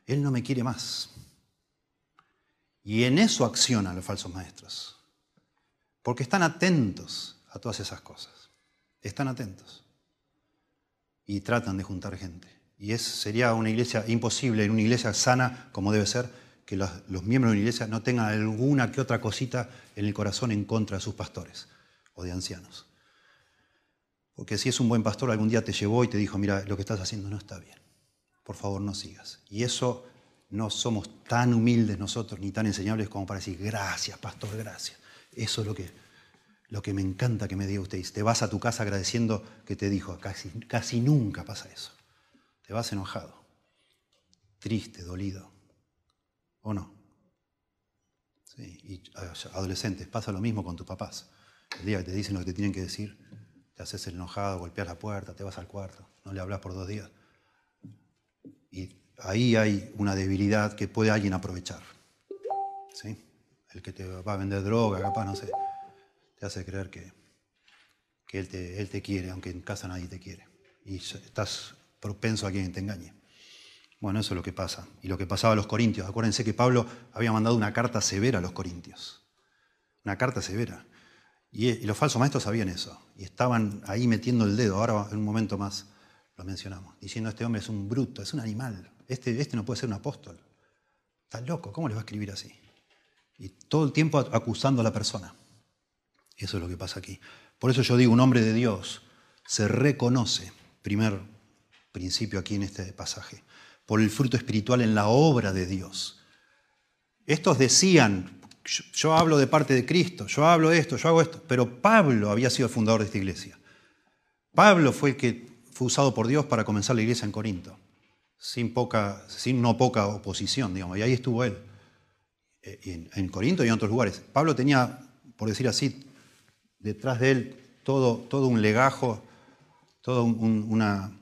A: Él no me quiere más. Y en eso accionan los falsos maestros. Porque están atentos a todas esas cosas. Están atentos. Y tratan de juntar gente. Y es, sería una iglesia imposible, en una iglesia sana como debe ser, que los, los miembros de una iglesia no tengan alguna que otra cosita en el corazón en contra de sus pastores o de ancianos. Porque si es un buen pastor, algún día te llevó y te dijo, mira, lo que estás haciendo no está bien. Por favor, no sigas. Y eso no somos tan humildes nosotros ni tan enseñables como para decir, gracias, pastor, gracias. Eso es lo que, lo que me encanta que me diga usted. Te vas a tu casa agradeciendo que te dijo, casi, casi nunca pasa eso. Te vas enojado, triste, dolido. ¿O no? Sí. Y adolescentes, pasa lo mismo con tus papás. El día que te dicen lo que te tienen que decir, te haces el enojado, golpeas la puerta, te vas al cuarto, no le hablas por dos días. Y ahí hay una debilidad que puede alguien aprovechar. ¿Sí? El que te va a vender droga, capaz, no sé, te hace creer que, que él, te, él te quiere, aunque en casa nadie te quiere. Y estás propenso a quien te engañe. Bueno, eso es lo que pasa. Y lo que pasaba a los corintios. Acuérdense que Pablo había mandado una carta severa a los corintios. Una carta severa. Y, los falsos maestros sabían eso. Y estaban ahí metiendo el dedo. Ahora, en un momento más, lo mencionamos. Diciendo, este hombre es un bruto, es un animal. Este, este no puede ser un apóstol. Está loco, ¿cómo le va a escribir así? Y todo el tiempo acusando a la persona. Eso es lo que pasa aquí. Por eso yo digo, un hombre de Dios se reconoce, primer principio aquí en este pasaje, por el fruto espiritual en la obra de Dios. Estos decían, yo, hablo de parte de Cristo, yo hablo esto, yo hago esto, pero Pablo había sido el fundador de esta iglesia. Pablo fue el que fue usado por Dios para comenzar la iglesia en Corinto, sin, poca, sin no poca oposición, digamos, y ahí estuvo él, eh, en, Corinto y en otros lugares. Pablo tenía, por decir así, detrás de él todo, todo un legajo, toda una,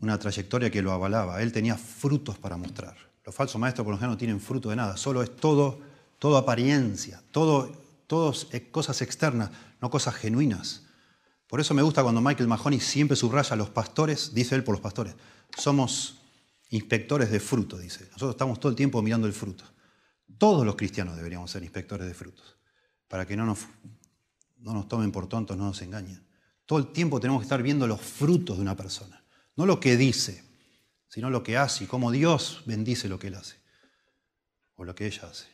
A: una trayectoria que lo avalaba. Él tenía frutos para mostrar. Los falsos maestros, por lo general, no tienen fruto de nada, solo es todo todo apariencia, todo, cosas externas, no cosas genuinas. Por eso me gusta cuando Michael Mahoney siempre subraya a los pastores, dice él por los pastores, somos inspectores de fruto, dice. Nosotros estamos todo el tiempo mirando el fruto. Todos los cristianos deberíamos ser inspectores de frutos, para que no nos, no nos tomen por tontos, no nos engañen. Todo el tiempo tenemos que estar viendo los frutos de una persona, no lo que dice, sino lo que hace y cómo Dios bendice lo que él hace, o lo que ella hace.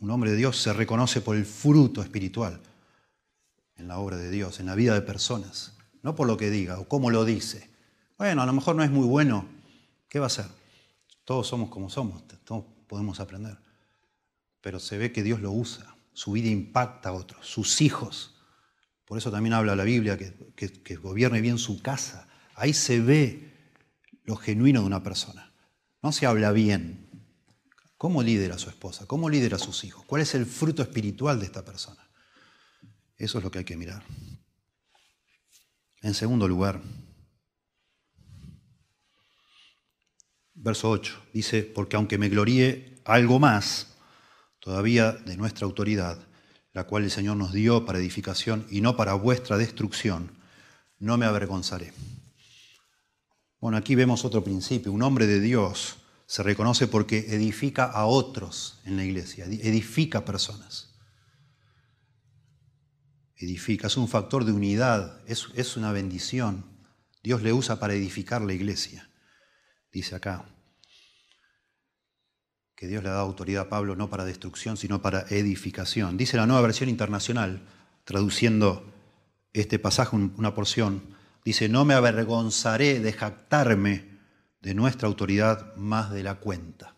A: Un hombre de Dios se reconoce por el fruto espiritual en la obra de Dios, en la vida de personas, no por lo que diga o cómo lo dice. Bueno, a lo mejor no es muy bueno, ¿qué va a hacer? Todos somos como somos, todos podemos aprender. Pero se ve que Dios lo usa, su vida impacta a otros, sus hijos. Por eso también habla la Biblia que, que gobierne bien su casa. Ahí se ve lo genuino de una persona. No se habla bien, ¿Cómo lidera a su esposa? ¿Cómo lidera a sus hijos? ¿Cuál es el fruto espiritual de esta persona? Eso es lo que hay que mirar. En segundo lugar, verso 8, dice, porque aunque me gloríe algo más todavía de nuestra autoridad, la cual el Señor nos dio para edificación y no para vuestra destrucción, no me avergonzaré. Bueno, aquí vemos otro principio. Un hombre de Dios se reconoce porque edifica a otros en la iglesia, edifica personas. Edifica, es un factor de unidad, es, es una bendición. Dios le usa para edificar la iglesia. Dice acá que Dios le da autoridad a Pablo no para destrucción, sino para edificación. Dice la nueva versión internacional, traduciendo este pasaje, una porción, dice, no me avergonzaré de jactarme de nuestra autoridad más de la cuenta,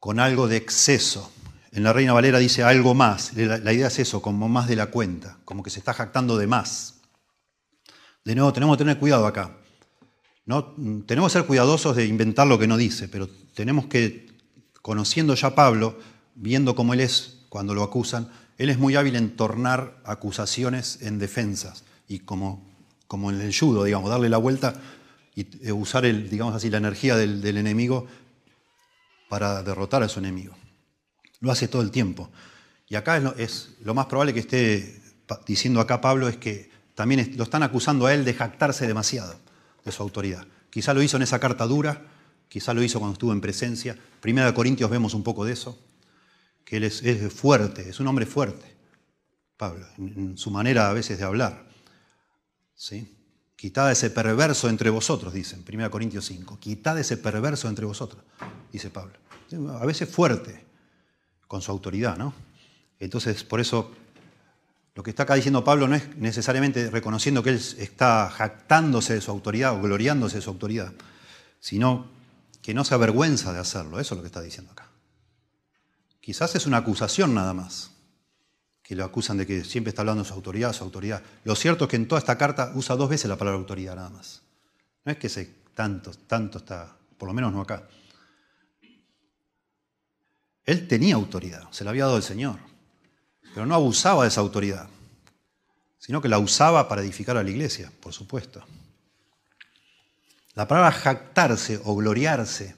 A: con algo de exceso. En la Reina Valera dice algo más, la, idea es eso, como más de la cuenta, como que se está jactando de más. De nuevo, tenemos que tener cuidado acá. No, tenemos que ser cuidadosos de inventar lo que no dice, pero tenemos que, conociendo ya a Pablo, viendo cómo él es cuando lo acusan, él es muy hábil en tornar acusaciones en defensas y como, como en el judo, digamos, darle la vuelta y usar, el, digamos así, la energía del, enemigo para derrotar a su enemigo. Lo hace todo el tiempo. Y acá es lo, más probable que esté diciendo acá Pablo es que también lo están acusando a él de jactarse demasiado de su autoridad. Quizá lo hizo en esa carta dura, quizá lo hizo cuando estuvo en presencia. Primera de Corintios vemos un poco de eso, que él es, fuerte, es un hombre fuerte, Pablo, en, en, su manera a veces de hablar. ¿Sí? Quitad ese perverso entre vosotros, dice en 1 Corintios 5. Quitad ese perverso entre vosotros, dice Pablo. A veces fuerte con su autoridad, ¿no? Entonces, por eso, lo que está acá diciendo Pablo no es necesariamente reconociendo que él está jactándose de su autoridad o gloriándose de su autoridad, sino que no se avergüenza de hacerlo. Eso es lo que está diciendo acá. Quizás es una acusación nada más que lo acusan de que siempre está hablando de su autoridad, su autoridad. Lo cierto es que en toda esta carta usa dos veces la palabra autoridad nada más. No es que se tanto, tanto está, por lo menos no acá. Él tenía autoridad, se la había dado el Señor, pero no abusaba de esa autoridad, sino que la usaba para edificar a la iglesia, por supuesto. La palabra jactarse o gloriarse,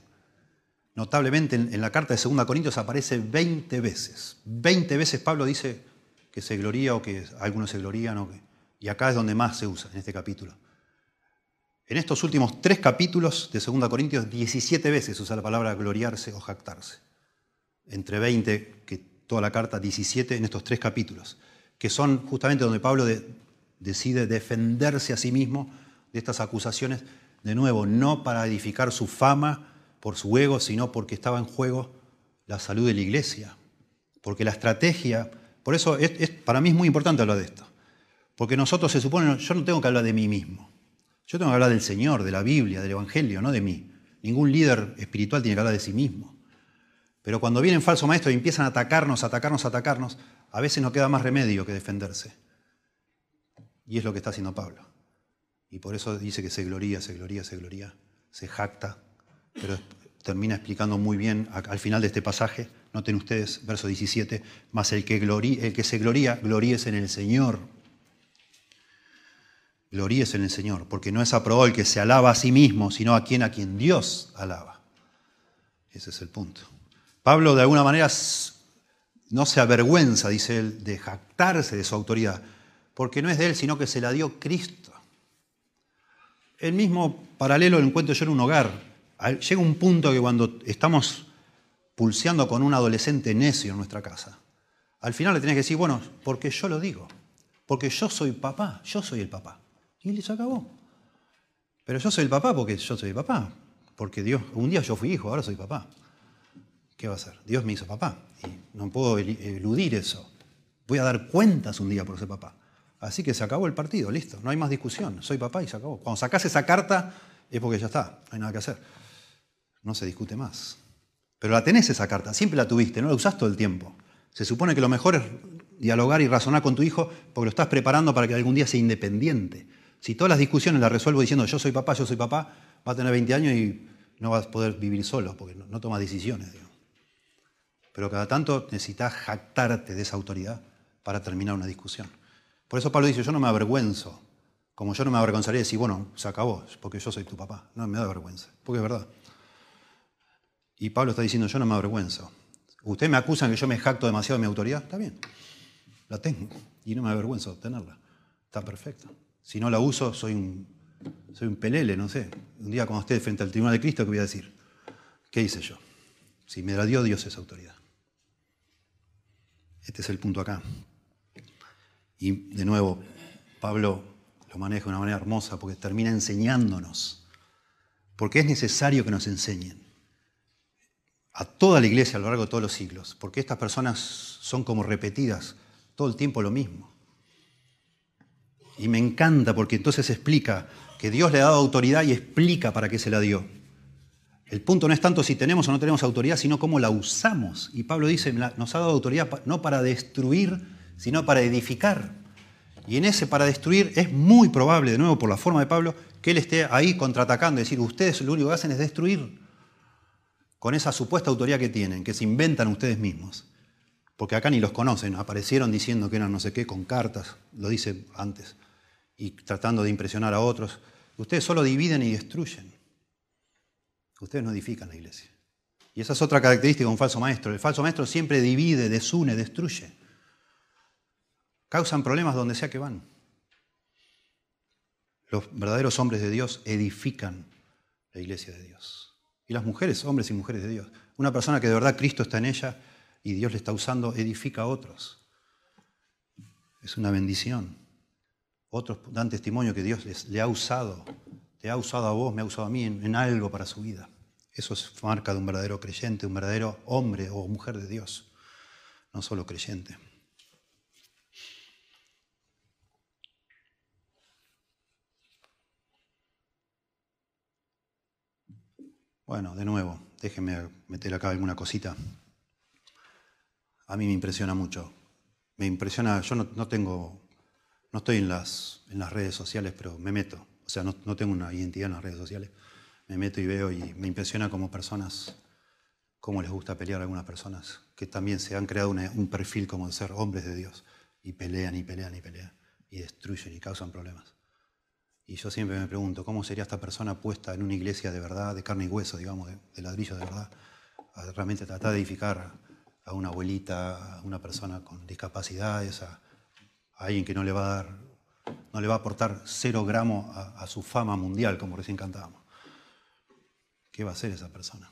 A: notablemente en, la carta de 2 Corintios aparece 20 veces. 20 veces Pablo dice, que se gloría o que algunos se glorían. y acá es donde más se usa, en este capítulo. En estos últimos tres capítulos de 2 Corintios, 17 veces usa la palabra gloriarse o jactarse. Entre 20, que toda la carta, 17 en estos tres capítulos, que son justamente donde Pablo decide defenderse a sí mismo de estas acusaciones, de nuevo, no para edificar su fama por su ego, sino porque estaba en juego la salud de la iglesia. Porque la estrategia por eso es, para mí es muy importante hablar de esto. Porque nosotros se supone, yo no tengo que hablar de mí mismo. Yo tengo que hablar del Señor, de la Biblia, del Evangelio, no de mí. Ningún líder espiritual tiene que hablar de sí mismo. Pero cuando vienen falsos maestros y empiezan a atacarnos, atacarnos, atacarnos, a veces no queda más remedio que defenderse. Y es lo que está haciendo Pablo. Y por eso dice que se gloría, se gloría, se gloría, se jacta, pero termina explicando muy bien al final de este pasaje Noten ustedes, verso 17, más el que, el que se gloría, gloríese en el Señor. Gloríese en el Señor, porque no es aprobado el que se alaba a sí mismo, sino a quien a quien Dios alaba. Ese es el punto. Pablo de alguna manera no se avergüenza, dice él, de jactarse de su autoridad, porque no es de él, sino que se la dio Cristo. El mismo paralelo lo encuentro yo en un hogar. Llega un punto que cuando estamos pulseando con un adolescente necio en nuestra casa. Al final le tenés que decir, bueno, porque yo lo digo, porque yo soy papá, yo soy el papá. Y se acabó. Pero yo soy el papá porque yo soy el papá, porque Dios, un día yo fui hijo, ahora soy papá. ¿Qué va a hacer? Dios me hizo papá y no puedo eludir eso. Voy a dar cuentas un día por ser papá. Así que se acabó el partido, listo, no hay más discusión, soy papá y se acabó. Cuando sacás esa carta es porque ya está, no hay nada que hacer. No se discute más. Pero la tenés esa carta, siempre la tuviste, no la usás todo el tiempo. Se supone que lo mejor es dialogar y razonar con tu hijo porque lo estás preparando para que algún día sea independiente. Si todas las discusiones las resuelvo diciendo yo soy papá, yo soy papá, va a tener 20 años y no vas a poder vivir solo porque no, toma decisiones. Pero cada tanto necesitas jactarte de esa autoridad para terminar una discusión. Por eso Pablo dice, yo no me avergüenzo, como yo no me avergonzaría de decir, bueno, se acabó, porque yo soy tu papá. No, me da vergüenza, porque es verdad. Y Pablo está diciendo, yo no me avergüenzo. Ustedes me acusan que yo me jacto demasiado de mi autoridad. Está bien, la tengo y no me avergüenzo de tenerla. Está perfecto. Si no la uso, soy un, soy un pelele, no sé. Un día cuando esté frente al tribunal de Cristo, ¿qué voy a decir? ¿Qué hice yo? Si me la dio Dios esa autoridad. Este es el punto acá. Y de nuevo, Pablo lo maneja de una manera hermosa porque termina enseñándonos. Porque es necesario que nos enseñen a toda la iglesia a lo largo de todos los siglos, porque estas personas son como repetidas todo el tiempo lo mismo. Y me encanta porque entonces explica que Dios le ha dado autoridad y explica para qué se la dio. El punto no es tanto si tenemos o no tenemos autoridad, sino cómo la usamos. Y Pablo dice, nos ha dado autoridad no para destruir, sino para edificar. Y en ese para destruir es muy probable, de nuevo por la forma de Pablo, que él esté ahí contraatacando, decir, ustedes lo único que hacen es destruir con esa supuesta autoridad que tienen, que se inventan ustedes mismos. Porque acá ni los conocen, aparecieron diciendo que eran no sé qué con cartas, lo dice antes, y tratando de impresionar a otros. Ustedes solo dividen y destruyen. Ustedes no edifican la iglesia. Y esa es otra característica de un falso maestro. El falso maestro siempre divide, desune, destruye. Causan problemas donde sea que van. Los verdaderos hombres de Dios edifican la iglesia de Dios. Y las mujeres, hombres y mujeres de Dios. Una persona que de verdad Cristo está en ella y Dios le está usando, edifica a otros. Es una bendición. Otros dan testimonio que Dios les, le ha usado, te ha usado a vos, me ha usado a mí en, en algo para su vida. Eso es marca de un verdadero creyente, un verdadero hombre o mujer de Dios, no solo creyente. Bueno, de nuevo, déjenme meter acá alguna cosita. A mí me impresiona mucho. Me impresiona, yo no, tengo, no estoy en las, en las redes sociales, pero me meto. O sea, no, tengo una identidad en las redes sociales. Me meto y veo y me impresiona como personas, cómo les gusta pelear a algunas personas, que también se han creado un perfil como de ser hombres de Dios. Y pelean y pelean y pelean. Y destruyen y causan problemas. Y yo siempre me pregunto, ¿cómo sería esta persona puesta en una iglesia de verdad, de carne y hueso, digamos, de, ladrillo de verdad? A realmente tratar de edificar a una abuelita, a una persona con discapacidades, a, alguien que no le va a dar, no le va a aportar cero gramos a, su fama mundial, como recién cantábamos. ¿Qué va a hacer esa persona?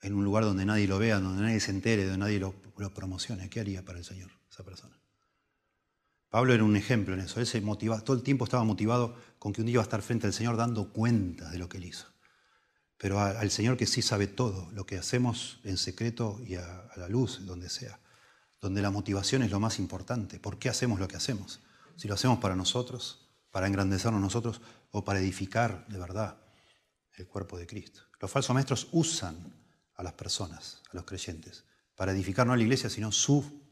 A: En un lugar donde nadie lo vea, donde nadie se entere, donde nadie lo, lo promocione, ¿qué haría para el Señor esa persona? Pablo era un ejemplo en eso. Él se motivaba, todo el tiempo estaba motivado con que un día iba a estar frente al Señor dando cuenta de lo que él hizo. Pero al Señor que sí sabe todo, lo que hacemos en secreto y a, la luz, donde sea, donde la motivación es lo más importante. ¿Por qué hacemos lo que hacemos? Si lo hacemos para nosotros, para engrandecernos nosotros o para edificar de verdad el cuerpo de Cristo. Los falsos maestros usan a las personas, a los creyentes, para edificar no a la iglesia, sino su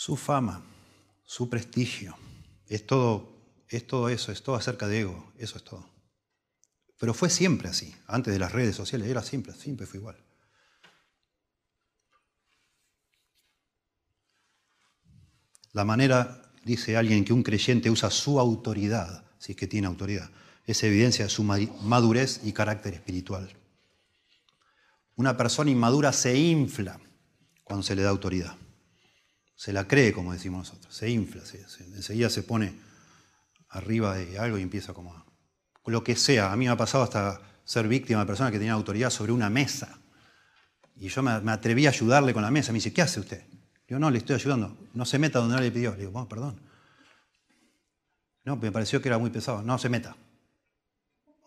A: su fama, su prestigio. Es todo, es todo eso, es todo acerca de ego, eso es todo. Pero fue siempre así, antes de las redes sociales, era siempre, siempre fue igual. La manera, dice alguien, que un creyente usa su autoridad, si es que tiene autoridad, es evidencia de su madurez y carácter espiritual. Una persona inmadura se infla cuando se le da autoridad se la cree, como decimos nosotros, se infla, enseguida se pone arriba de algo y empieza como a, lo que sea. A mí me ha pasado hasta ser víctima de personas que tenían autoridad sobre una mesa. Y yo me, atreví a ayudarle con la mesa. Me dice, ¿qué hace usted? Digo, no, le estoy ayudando. No se meta donde no le pidió. Le digo, bueno, perdón. No, me pareció que era muy pesado. No se meta.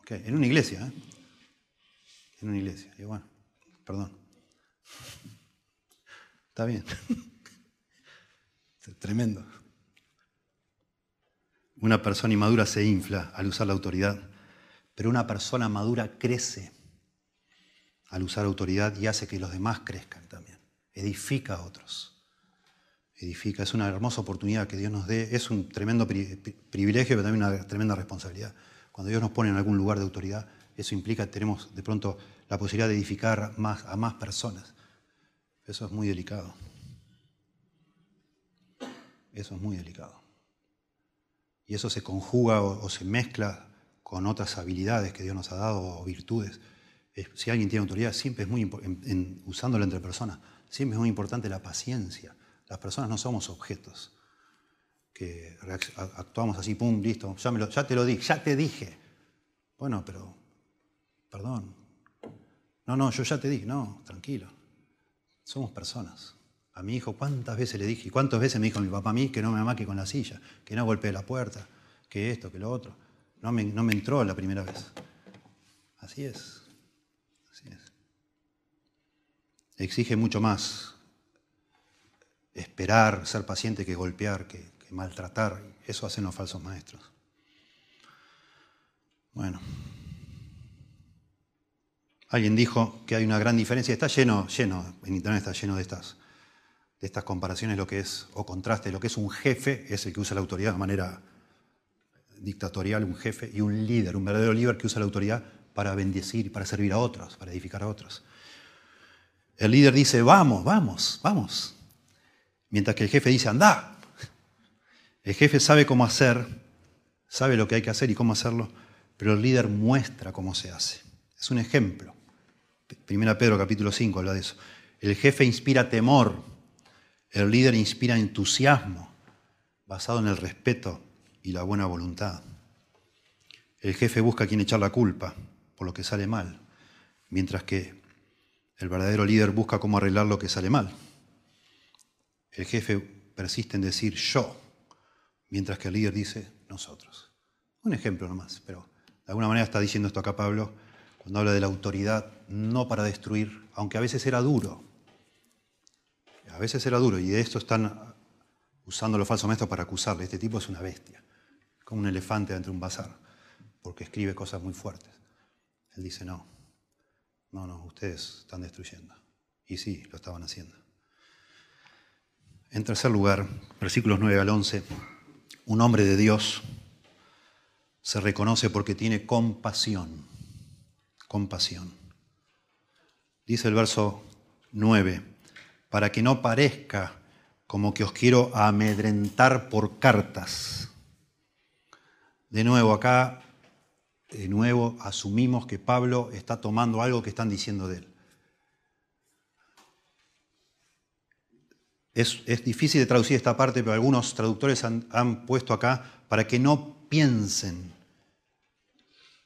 A: En una iglesia, ¿eh? En una iglesia. Digo, bueno, perdón. Está bien. Tremendo. Una persona inmadura se infla al usar la autoridad, pero una persona madura crece al usar autoridad y hace que los demás crezcan también. Edifica a otros. Edifica. Es una hermosa oportunidad que Dios nos dé. Es un tremendo privilegio, pero también una tremenda responsabilidad. Cuando Dios nos pone en algún lugar de autoridad, eso implica que tenemos de pronto la posibilidad de edificar a más personas. Eso es muy delicado. Eso es muy delicado. Y eso se conjuga o, se mezcla con otras habilidades que Dios nos ha dado o virtudes. si alguien tiene autoridad, siempre es muy importante, usándola entre personas, siempre es muy importante la paciencia. Las personas no somos objetos que actuamos así, pum, listo, ya, ya te lo dije, ya te dije. Bueno, pero, perdón. No, no, yo ya te dije, no, tranquilo. Somos personas. A mi hijo, ¿cuántas veces le dije? ¿Y cuántas veces me dijo mi papá a mí que no me amaque con la silla, que no golpee la puerta, que esto, que lo otro? No me, no me entró la primera vez. Así es. Así es. Exige mucho más esperar, ser paciente que golpear, que, que maltratar. Eso hacen los falsos maestros. Bueno. Alguien dijo que hay una gran diferencia. Está lleno, lleno, en internet está lleno de estas de estas comparaciones lo que es, o contraste, lo que es un jefe, es el que usa la autoridad de manera dictatorial, un jefe, y un líder, un verdadero líder que usa la autoridad para bendecir, para servir a otros, para edificar a otros. El líder dice, vamos, vamos, vamos. Mientras que el jefe dice, anda. El jefe sabe cómo hacer, sabe lo que hay que hacer y cómo hacerlo, pero el líder muestra cómo se hace. Es un ejemplo. Primera Pedro capítulo 5 habla de eso. El jefe inspira temor el líder inspira entusiasmo basado en el respeto y la buena voluntad. El jefe busca a quien echar la culpa por lo que sale mal, mientras que el verdadero líder busca cómo arreglar lo que sale mal. El jefe persiste en decir yo, mientras que el líder dice nosotros. Un ejemplo nomás, pero de alguna manera está diciendo esto acá Pablo cuando habla de la autoridad, no para destruir, aunque a veces era duro. A veces era duro y de esto están usando los falsos maestros para acusarle. Este tipo es una bestia, como un elefante dentro de un bazar, porque escribe cosas muy fuertes. Él dice, no, no, no, ustedes están destruyendo. Y sí, lo estaban haciendo. En tercer lugar, versículos 9 al 11, un hombre de Dios se reconoce porque tiene compasión. Compasión. Dice el verso 9, para que no parezca como que os quiero amedrentar por cartas. De nuevo, acá, de nuevo, asumimos que Pablo está tomando algo que están diciendo de él. Es, difícil de traducir esta parte, pero algunos traductores han, puesto acá para que no piensen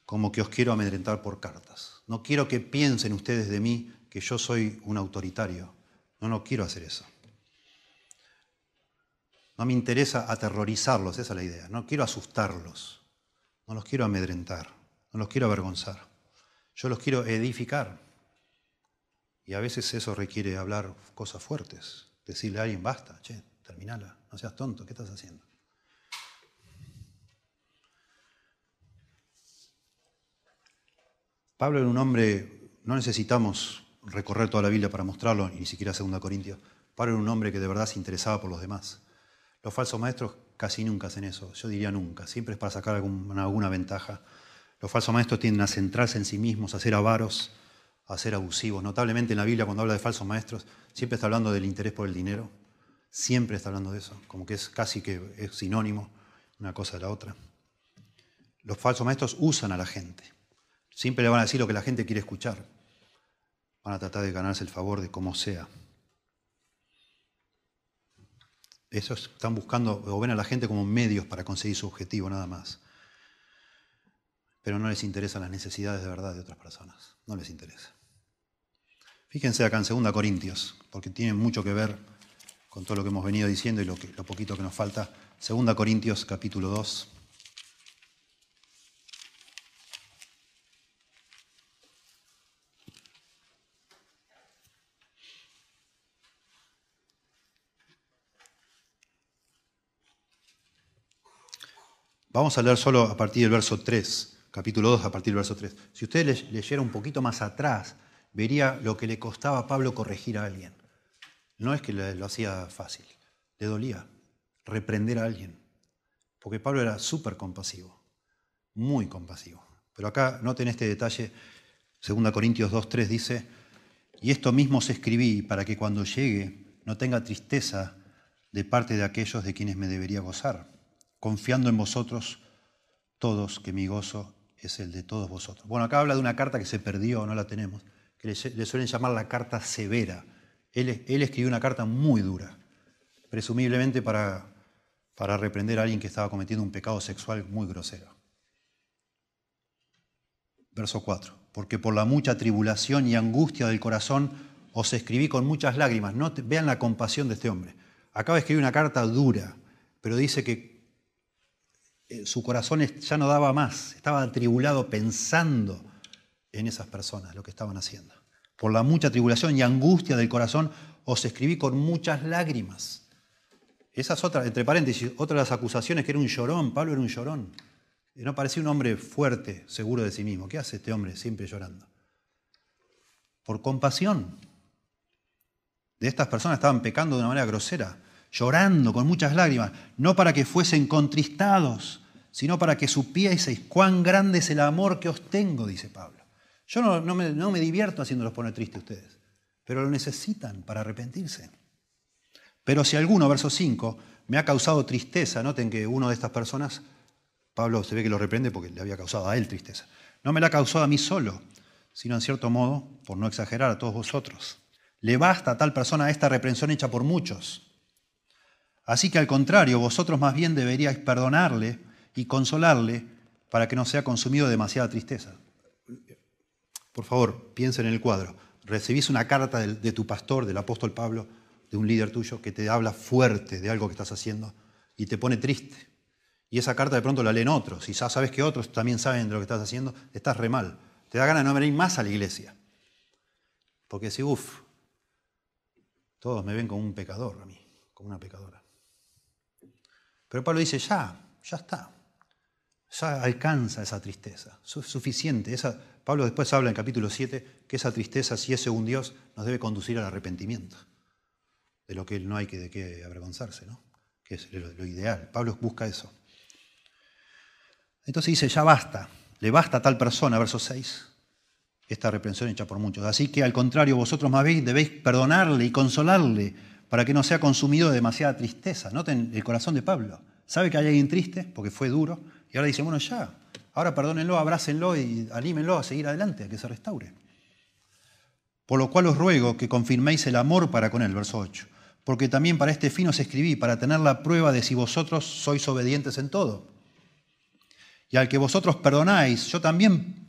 A: como que os quiero amedrentar por cartas. No quiero que piensen ustedes de mí que yo soy un autoritario. No, no quiero hacer eso. No me interesa aterrorizarlos, esa es la idea. No quiero asustarlos. No los quiero amedrentar. No los quiero avergonzar. Yo los quiero edificar. Y a veces eso requiere hablar cosas fuertes. Decirle a alguien, basta, che, terminala, no seas tonto, ¿qué estás haciendo? Pablo era un hombre, no necesitamos recorrer toda la Biblia para mostrarlo, ni siquiera 2 Corintios. Pablo era un hombre que de verdad se interesaba por los demás. Los falsos maestros casi nunca hacen eso, yo diría nunca, siempre es para sacar alguna, alguna ventaja. Los falsos maestros tienden a centrarse en sí mismos, a ser avaros, a ser abusivos. Notablemente en la Biblia cuando habla de falsos maestros, siempre está hablando del interés por el dinero, siempre está hablando de eso, como que es casi que es sinónimo una cosa de la otra. Los falsos maestros usan a la gente, siempre le van a decir lo que la gente quiere escuchar, van a tratar de ganarse el favor de como sea. Eso están buscando o ven a la gente como medios para conseguir su objetivo nada más. Pero no les interesan las necesidades de verdad de otras personas. No les interesa. Fíjense acá en 2 Corintios, porque tiene mucho que ver con todo lo que hemos venido diciendo y lo, lo poquito que nos falta. 2 Corintios capítulo 2. Vamos a leer solo a partir del verso 3, capítulo 2, a partir del verso 3. Si usted leyera un poquito más atrás, vería lo que le costaba a Pablo corregir a alguien. No es que lo hacía fácil, le dolía reprender a alguien. Porque Pablo era súper compasivo, muy compasivo. Pero acá noten este detalle, 2 Corintios 2, 3 dice, y esto mismo os escribí para que cuando llegue no tenga tristeza de parte de aquellos de quienes me debería gozar confiando en vosotros todos, que mi gozo es el de todos vosotros. Bueno, acá habla de una carta que se perdió, no la tenemos, que le, suelen llamar la carta severa. Él, escribió una carta muy dura, presumiblemente para, para reprender a alguien que estaba cometiendo un pecado sexual muy grosero. Verso 4. Porque por la mucha tribulación y angustia del corazón os escribí con muchas lágrimas. No vean la compasión de este hombre. Acaba de escribir una carta dura, pero dice que eh, su corazón ya no daba más, estaba atribulado pensando en esas personas, lo que estaban haciendo. Por la mucha tribulación y angustia del corazón os escribí con muchas lágrimas. Esas otras, entre paréntesis, otra de las acusaciones que era un llorón, Pablo era un llorón. No parecía un hombre fuerte, seguro de sí mismo. ¿Qué hace este hombre siempre llorando? Por compasión. De estas personas estaban pecando de una manera grosera llorando con muchas lágrimas, no para que fuesen contristados, sino para que supieseis cuán grande es el amor que os tengo, dice Pablo. Yo no, me, no me divierto haciéndolos poner tristes ustedes, pero lo necesitan para arrepentirse. Pero si alguno, verso 5, me ha causado tristeza, noten que uno de estas personas, Pablo se ve que lo reprende porque le había causado a él tristeza, no me la ha causado a mí solo, sino en cierto modo, por no exagerar, a todos vosotros. Le basta a tal persona esta reprensión hecha por muchos Así que al contrario, vosotros más bien deberíais perdonarle y consolarle para que no sea consumido de demasiada tristeza. Por favor, piensa en el cuadro. Recibís una carta de, tu pastor, del apóstol Pablo, de un líder tuyo, que te habla fuerte de algo que estás haciendo y te pone triste. Y esa carta de pronto la leen otros, y ya sabes que otros también saben de lo que estás haciendo, estás re mal. Te da ganas de no venir más a la iglesia. Porque si, uff, todos me ven como un pecador a mí, como una pecadora. Pero Pablo dice, ya, ya está. Ya alcanza esa tristeza. Es suficiente. Esa, Pablo después habla en capítulo 7 que esa tristeza, si es según Dios, nos debe conducir al arrepentimiento. De lo que no hay que, de qué avergonzarse, ¿no? Que es lo, ideal. Pablo busca eso. Entonces dice, ya basta. Le basta a tal persona, verso 6, esta reprensión hecha por muchos. Así que al contrario, vosotros más bien debéis perdonarle y consolarle para que no sea consumido de demasiada tristeza. Noten el corazón de Pablo. Sabe que hay alguien triste porque fue duro y ahora dice, bueno, ya, ahora perdónenlo, abrácenlo y anímenlo a seguir adelante, a que se restaure. Por lo cual os ruego que confirméis el amor para con él, verso 8. Porque también para este fin os escribí, para tener la prueba de si vosotros sois obedientes en todo. Y al que vosotros perdonáis, yo también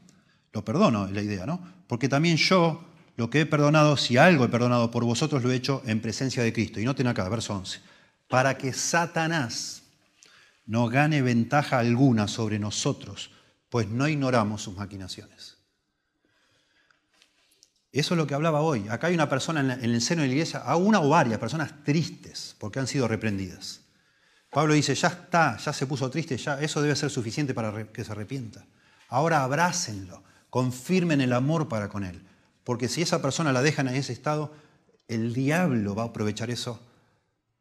A: lo perdono, es la idea, ¿no? Porque también yo, lo que he perdonado, si algo he perdonado por vosotros, lo he hecho en presencia de Cristo. Y noten acá, verso 11. Para que Satanás no gane ventaja alguna sobre nosotros, pues no ignoramos sus maquinaciones. Eso es lo que hablaba hoy. Acá hay una persona en el seno de la iglesia, a una o varias personas tristes porque han sido reprendidas. Pablo dice, ya está, ya se puso triste, ya eso debe ser suficiente para que se arrepienta. Ahora abrácenlo, confirmen el amor para con él. Porque si esa persona la dejan en ese estado, el diablo va a aprovechar eso.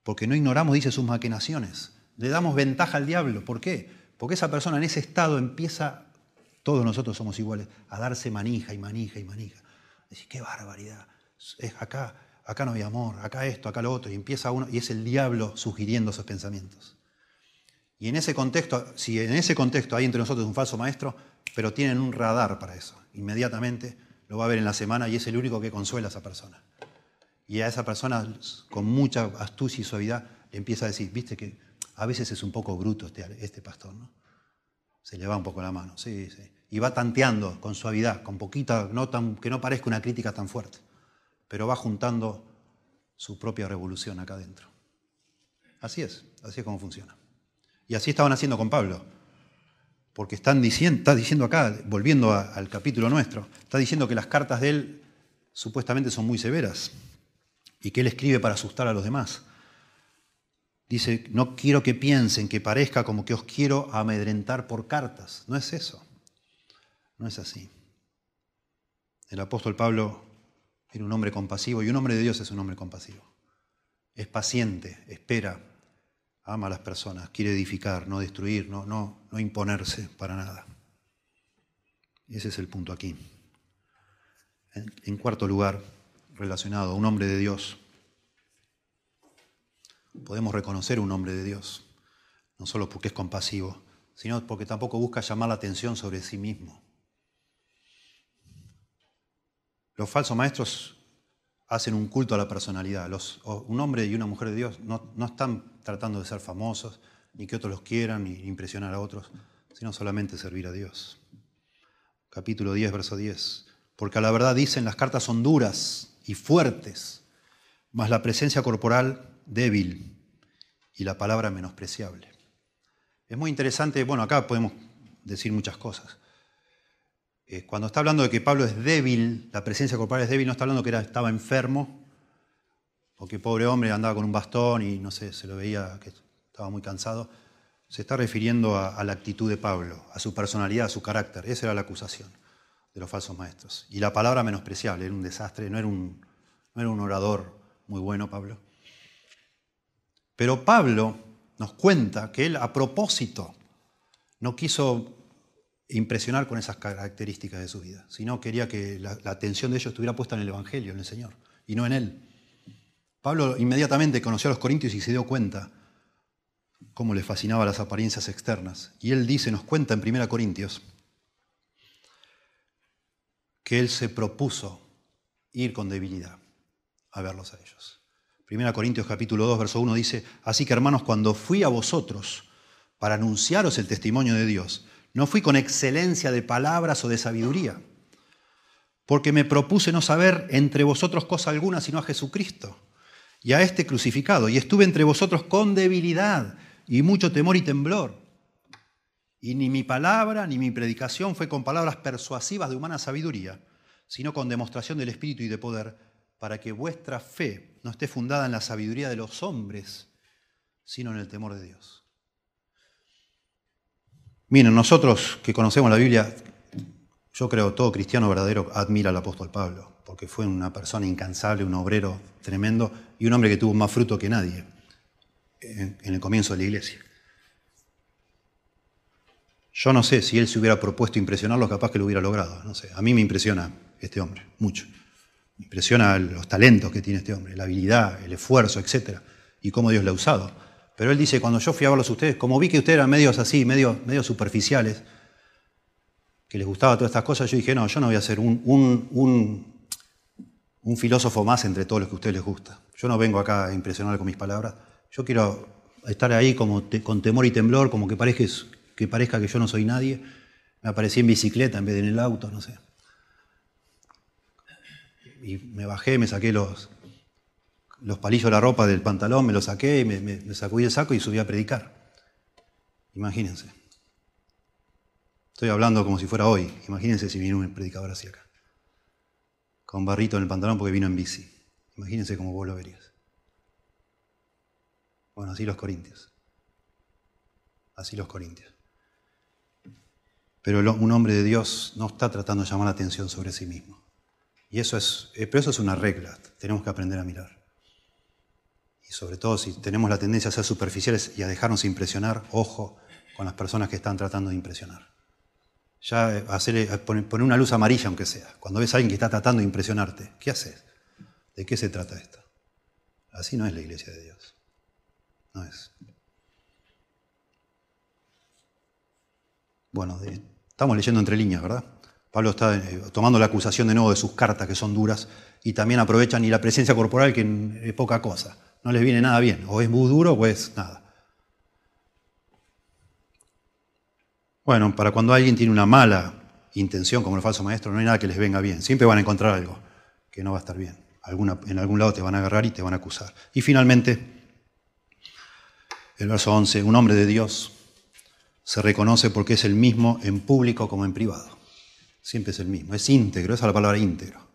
A: Porque no ignoramos, dice, sus maquinaciones. Le damos ventaja al diablo. ¿Por qué? Porque esa persona en ese estado empieza, todos nosotros somos iguales, a darse manija y manija y manija. Decir, qué barbaridad. Es acá, acá no hay amor, acá esto, acá lo otro. Y empieza uno, y es el diablo sugiriendo esos pensamientos. Y en ese contexto, si en ese contexto hay entre nosotros un falso maestro, pero tienen un radar para eso. Inmediatamente lo va a ver en la semana y es el único que consuela a esa persona. Y a esa persona, con mucha astucia y suavidad, le empieza a decir, viste que a veces es un poco bruto este, este pastor, ¿no? Se le va un poco la mano, sí, sí. Y va tanteando con suavidad, con poquita, no tan, que no parezca una crítica tan fuerte, pero va juntando su propia revolución acá adentro. Así es, así es como funciona. Y así estaban haciendo con Pablo porque están diciendo, está diciendo acá, volviendo al capítulo nuestro, está diciendo que las cartas de él supuestamente son muy severas y que él escribe para asustar a los demás. Dice, no quiero que piensen que parezca como que os quiero amedrentar por cartas. No es eso. No es así. El apóstol Pablo era un hombre compasivo y un hombre de Dios es un hombre compasivo. Es paciente, espera, ama a las personas, quiere edificar, no destruir, no, no, no imponerse para nada. Ese es el punto aquí. En, en cuarto lugar, relacionado a un hombre de Dios, podemos reconocer un hombre de Dios, no solo porque es compasivo, sino porque tampoco busca llamar la atención sobre sí mismo. Los falsos maestros hacen un culto a la personalidad. Los, un hombre y una mujer de Dios no, están tratando de ser famosos, ni que otros los quieran, ni impresionar a otros, sino solamente servir a Dios. Capítulo 10, verso 10. Porque a la verdad dicen las cartas son duras y fuertes, mas la presencia corporal débil y la palabra menospreciable. Es muy interesante, bueno, acá podemos decir muchas cosas. Eh, cuando está hablando de que Pablo es débil, la presencia corporal es débil, no está hablando que era, estaba enfermo, porque pobre hombre andaba con un bastón y no sé, se lo veía que estaba muy cansado. Se está refiriendo a, la actitud de Pablo, a su personalidad, a su carácter. Esa era la acusación de los falsos maestros. Y la palabra menospreciable, era un desastre, no era un, no era un orador muy bueno, Pablo. Pero Pablo nos cuenta que él a propósito no quiso impresionar con esas características de su vida, sino quería que la, atención de ellos estuviera puesta en el Evangelio, en el Señor, y no en Él. Pablo inmediatamente conoció a los corintios y se dio cuenta cómo le fascinaban las apariencias externas. Y él dice, nos cuenta en 1 Corintios, que él se propuso ir con debilidad a verlos a ellos. 1 Corintios capítulo 2, verso 1 dice, así que hermanos, cuando fui a vosotros para anunciaros el testimonio de Dios, no fui con excelencia de palabras o de sabiduría, porque me propuse no saber entre vosotros cosa alguna sino a Jesucristo y a este crucificado, y estuve entre vosotros con debilidad y mucho temor y temblor. Y ni mi palabra ni mi predicación fue con palabras persuasivas de humana sabiduría, sino con demostración del Espíritu y de poder, para que vuestra fe no esté fundada en la sabiduría de los hombres, sino en el temor de Dios. Miren, nosotros que conocemos la Biblia, yo creo todo cristiano verdadero admira al apóstol Pablo, porque fue una persona incansable, un obrero tremendo y un hombre que tuvo más fruto que nadie en, el comienzo de la iglesia. Yo no sé si él se hubiera propuesto impresionarlo, capaz que lo hubiera logrado. No sé. A mí me impresiona este hombre, mucho. Me impresiona los talentos que tiene este hombre, la habilidad, el esfuerzo, etc. Y cómo Dios le ha usado. Pero él dice, cuando yo fui a verlos a ustedes, como vi que ustedes eran medios así, medios, superficiales, que les gustaba todas estas cosas, yo dije, no, yo no voy a ser un, un, un, filósofo más entre todos los que a ustedes les gusta. Yo no vengo acá a impresionar con mis palabras. Yo quiero estar ahí como con temor y temblor, como que parezca, que parezca que yo no soy nadie. Me aparecí en bicicleta en vez de en el auto, no sé. Y me bajé, me saqué los, los palillos de la ropa del pantalón, me los saqué, me, me, sacudí el saco y subí a predicar. Imagínense. Estoy hablando como si fuera hoy. Imagínense si vino un predicador así acá. Con barrito en el pantalón porque vino en bici. Imagínense cómo vos lo verías. Bueno, así los corintios. Así los corintios. Pero un hombre de Dios no está tratando de llamar la atención sobre sí mismo. Y eso es, eh, pero eso es una regla. Tenemos que aprender a mirar y sobre todo si tenemos la tendencia a ser superficiales y a dejarnos impresionar, ojo con las personas que están tratando de impresionar. Ya eh, hacerle, eh, poner una luz amarilla aunque sea. Cuando ves a alguien que está tratando de impresionarte, ¿qué haces? ¿De qué se trata esto? Así no es la iglesia de Dios. No es. Bueno, estamos leyendo entre líneas, ¿verdad? Pablo está eh, tomando la acusación de nuevo de sus cartas que son duras y también aprovechan y la presencia corporal que es poca cosa no les viene nada bien. O es muy duro o es nada. Bueno, para cuando alguien tiene una mala intención, como el falso maestro, no hay nada que les venga bien. Siempre van a encontrar algo que no va a estar bien. en algún lado te van a agarrar y te van a acusar. Y finalmente, el verso 11, un hombre de Dios se reconoce porque es el mismo en público como en privado. Siempre es el mismo. Es íntegro, esa es la palabra íntegro.